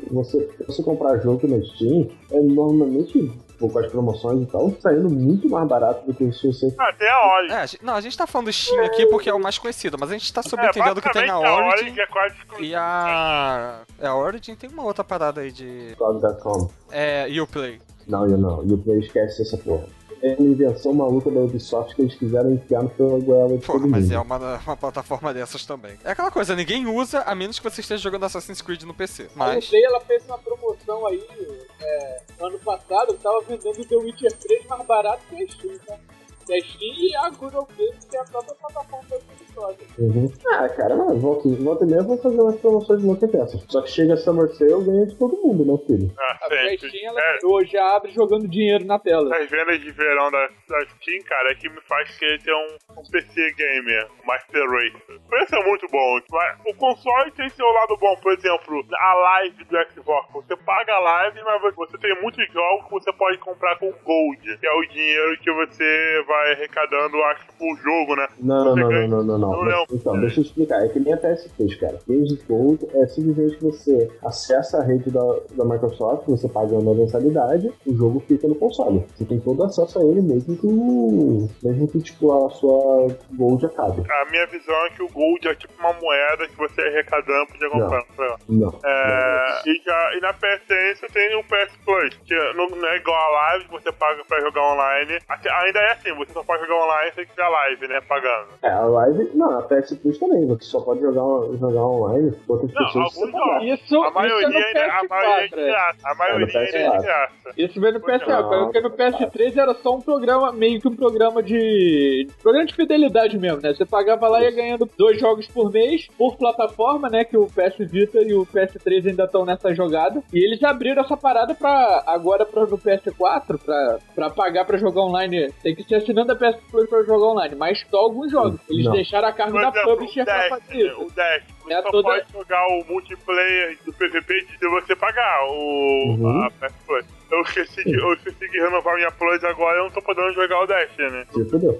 você, você comprar jogo na Steam, é normalmente, com as promoções e tal, saindo muito mais barato do que se você. Ah, tem a Origin. É, não, a gente tá falando Steam aqui porque é o mais conhecido, mas a gente tá É, subentendendo que tem a a Origin. Origin é. E a. É, a Origin tem uma outra parada aí de. Cloud.com. É, Uplay. Não, eu não. E o Play esquece essa porra. É uma invenção maluca da Ubisoft que eles quiseram enfiar no pela goela de todo mas mundo. é uma, uma plataforma dessas também. É aquela coisa, ninguém usa a menos que você esteja jogando Assassin's Creed no PC. A Mas. Play ela fez uma promoção aí é, ano passado que tava vendendo The Witcher 3 mais barato que a Steam, tá? Que a Steam e a Good Old Games, que é a própria plataforma da Ubisoft. Uhum. Ah, cara, não, volta, volta e meia eu vou fazer umas promoções loucas dessas. Só que chega Summer Sale, ganha de todo mundo, né, filho? Ah, A. Steam ela É, hoje já abre jogando dinheiro na tela. as vendas de verão da, da Steam, cara, é que me faz querer ter um, um PC gamer, um Master Race. O preço é muito bom. mas O console tem seu lado bom, por exemplo, a live do Xbox. Você paga a live, mas você tem muitos jogos que você pode comprar com Gold, que é o dinheiro que você vai arrecadando, acho, por jogo, né? Não, não, Você não, ganha- não, não, não, não. Não, não. Então, deixa eu explicar. É que nem a PS3, cara. Games Gold é simplesmente que você acessa a rede da, da Microsoft, você paga uma mensalidade, o jogo fica no console. Você tem todo acesso a ele, mesmo que, mesmo que tipo, a sua Gold acabe. A minha visão é que o Gold é tipo uma moeda que você arrecadando podia comprar. lá. Não. É, e, já, e na PSN você tem o PS Plus, que não, não é igual a live, que você paga pra jogar online. Ainda é assim, você só pode jogar online se tiver live, né? Pagando. É, a live. Não, a PS Plus também. Você só pode jogar, jogar online com outras Não, pessoas. alguns jogos. Isso, A maioria, isso é no a maioria é PS4. de é. graça. A maioria é PS4. de graça. Isso veio no PS4, Não, porque no PS3 era só um programa, meio que um programa de. programa de fidelidade mesmo, né? Você pagava lá e ia ganhando dois jogos por mês, por plataforma, né? Que o PS Vita e o PS3 ainda estão nessa jogada. E eles abriram essa parada pra. agora pra, no PS4, pra, pra pagar pra jogar online. Tem que ser assinando a PS Plus pra jogar online, mas só alguns jogos. Eles Não. deixaram a cargo Por da exemplo, publisher pra fazer isso. o Dash. Você É só toda- pode jogar o multiplayer do PVP se você pagar o, Uhum. a PS Plus. Eu esqueci, de, eu esqueci de renovar minha Plus agora eu não tô podendo jogar o Dash, né?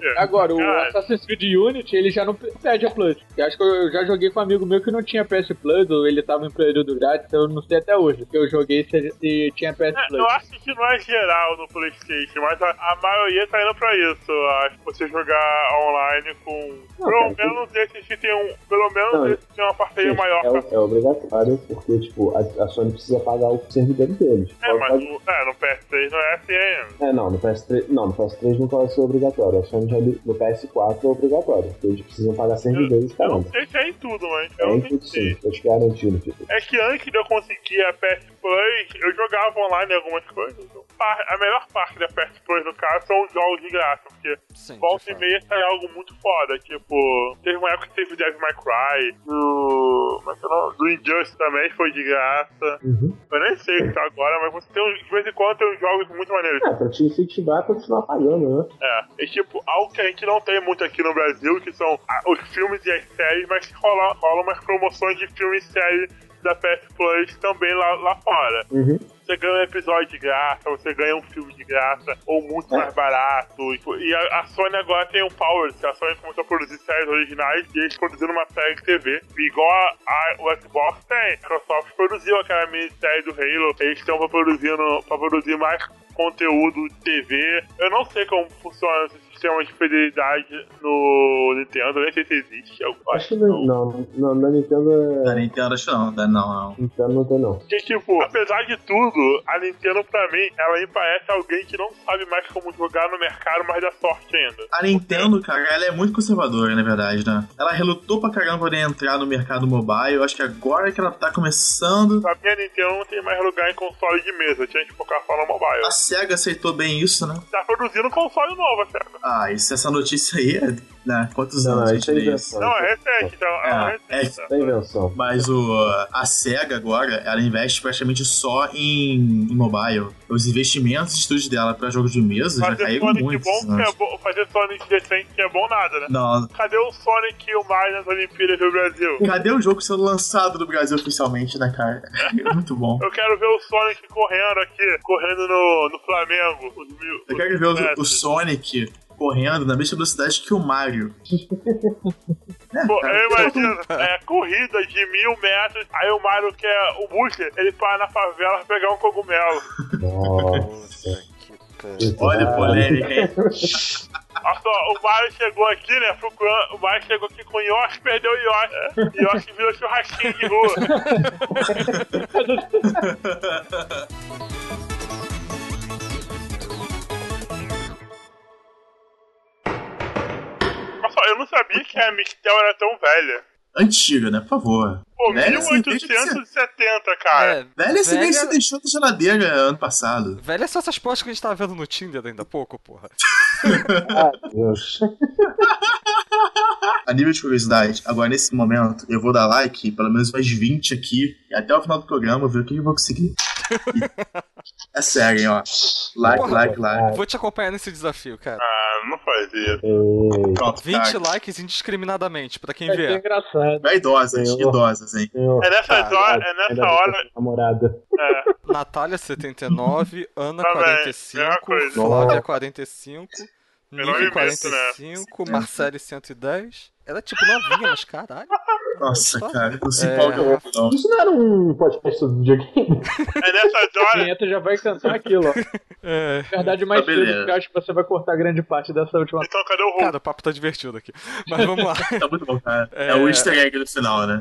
É. Agora, o Cara, Assassin's Creed Unity, ele já não pede a Plus. Eu acho que eu já joguei com um amigo meu que não tinha PS Plus, ou ele tava em período grátis, eu não sei até hoje. Que eu joguei se, se tinha PS É, Plus. eu acho que não é geral no Playstation, mas a, a maioria tá indo pra isso. Acho que você jogar online com. Não, pelo cara, menos esses que tem um. Pelo menos Não, esses que tem uma parceria Gente, maior é, pra. o- é obrigatório, porque, tipo, a, a Sony precisa pagar o servidor deles. É, mas faz- no, é, no PS3 não é assim ainda. É, não, no PS3, não, no PS3 nunca vai ser obrigatório. A Sony já, li- no PS4 é obrigatório. porque Eles precisam pagar servidores e Eu não caramba. sei se é em tudo, mas É eu não em tudo sim, tô te garantindo, tipo. É que antes de eu conseguir a PS Plus, eu jogava online algumas coisas. Par- A melhor parte da PS Plus, no caso, são os jogos de graça, porque Sim, de volta e meia sai algo muito foda. Tipo, teve uma época que teve o Devil May Cry, do. Como é que é o nome? Do Injustice também foi de graça. Uhum. Eu nem sei o que tá agora, mas você tem uns, uns jogos muito maneiros. É, pra te incentivar a continuar pagando, né? É, e tipo, algo que a gente não tem muito aqui no Brasil, que são ah, os filmes e as séries, mas que rola, rola umas promoções de filmes e séries da PS Plus também lá, lá fora. Uhum. Você ganha um episódio de graça, você ganha um filme de graça, ou muito É. mais barato. E, a, a Sony agora tem um Power, a Sony começou a produzir séries originais e eles produziram uma série de TV. Igual a, a- o Xbox tem. A Microsoft produziu aquela minissérie do Halo, eles estão pra, produzindo, pra produzir mais conteúdo de TV. Eu não sei como funciona esse sistema de fidelidade no Nintendo, nem sei se existe. Eu Acho acho que não, não. na Nintendo Da é. Nintendo, acho que não. Da, não, não. Nintendo não tem não. Porque, tipo, apesar de tudo, a Nintendo, pra mim, ela me parece alguém que não sabe mais como jogar no mercado, mas dá sorte ainda. A Nintendo, cara, ela é muito conservadora, na verdade, né? Ela relutou pra caramba pra poder entrar no mercado mobile. Eu acho que agora que ela tá começando. Pra mim, a Nintendo não tem mais lugar em console de mesa, tinha que focar só no mobile. A SEGA aceitou bem isso, né? Tá produzindo console novo, cara. Ah, isso, essa notícia aí é. Né? Quantos Não, anos isso é invenção. Não, é recente, então. É, É, é- É invenção. Mas o, a SEGA agora, ela investe praticamente só em, em mobile. Os investimentos de estúdio dela pra jogos de mesa já Fazer caíram Sonic muito. bom que é bom, fazer Sonic decente que é bom nada, né? Não, Cadê o Sonic e o Mario nas Olimpíadas do Brasil? cadê o jogo sendo lançado no Brasil oficialmente, né, cara? É muito bom. Eu quero ver o Sonic correndo aqui, correndo no, no Flamengo. Os mil, Eu quero ver o, o. Sonic correndo na mesma velocidade que o Mario. É, Pô, eu imagino, é, corrida de mil metros, aí o Mario quer o booster, ele para na favela pra pegar um cogumelo. Nossa. Olha a polêmica, hein? Olha só, o Mario chegou aqui, né, procurando, o Mario chegou aqui com o Yoshi, perdeu o Yoshi. Yoshi virou churrasquinho de rua. eu não sabia que a Mistel era tão velha. Antiga, né? Por favor. Pô, Velha, assim, desde que 1870, cara. É, Velha, esse velha- se deixou da geladeira ano passado. Velha são essas postas que a gente tava vendo no Tinder ainda há pouco, porra. Ah, Deus. A nível de curiosidade, agora nesse momento, eu vou dar like, pelo menos mais 20 aqui, e até o final do programa, ver o que eu vou conseguir. é sério, hein, ó. Like, Porra. like, like. Vou te acompanhar nesse desafio, cara. Ah, não fazia. Ei, Pronto, 20 tá. likes indiscriminadamente, pra quem Vai ser vê. engraçado. Vai idosas, Senhor. idosas, hein. senhor. É nessa Tá, hora, é nessa hora. Namorada. É, Natália, 79. Ana, mesma 45. coisa. Flávia, 45. Eu não Nick, me meto, né? 45. Marcele, 110. Ela é tipo novinha, mas caralho. Nossa, cara, não se É. empolga muito, não. Isso não era um podcast sobre videogame? é nessas horas. Vinheta já vai cantar aquilo, ó. É. Verdade mais Tá, porque eu acho que você vai cortar grande parte dessa última. Então cadê o Hulk? Cara, o papo tá divertido aqui. Mas vamos lá. Tá muito bom, cara. É, É. o easter egg no final, né?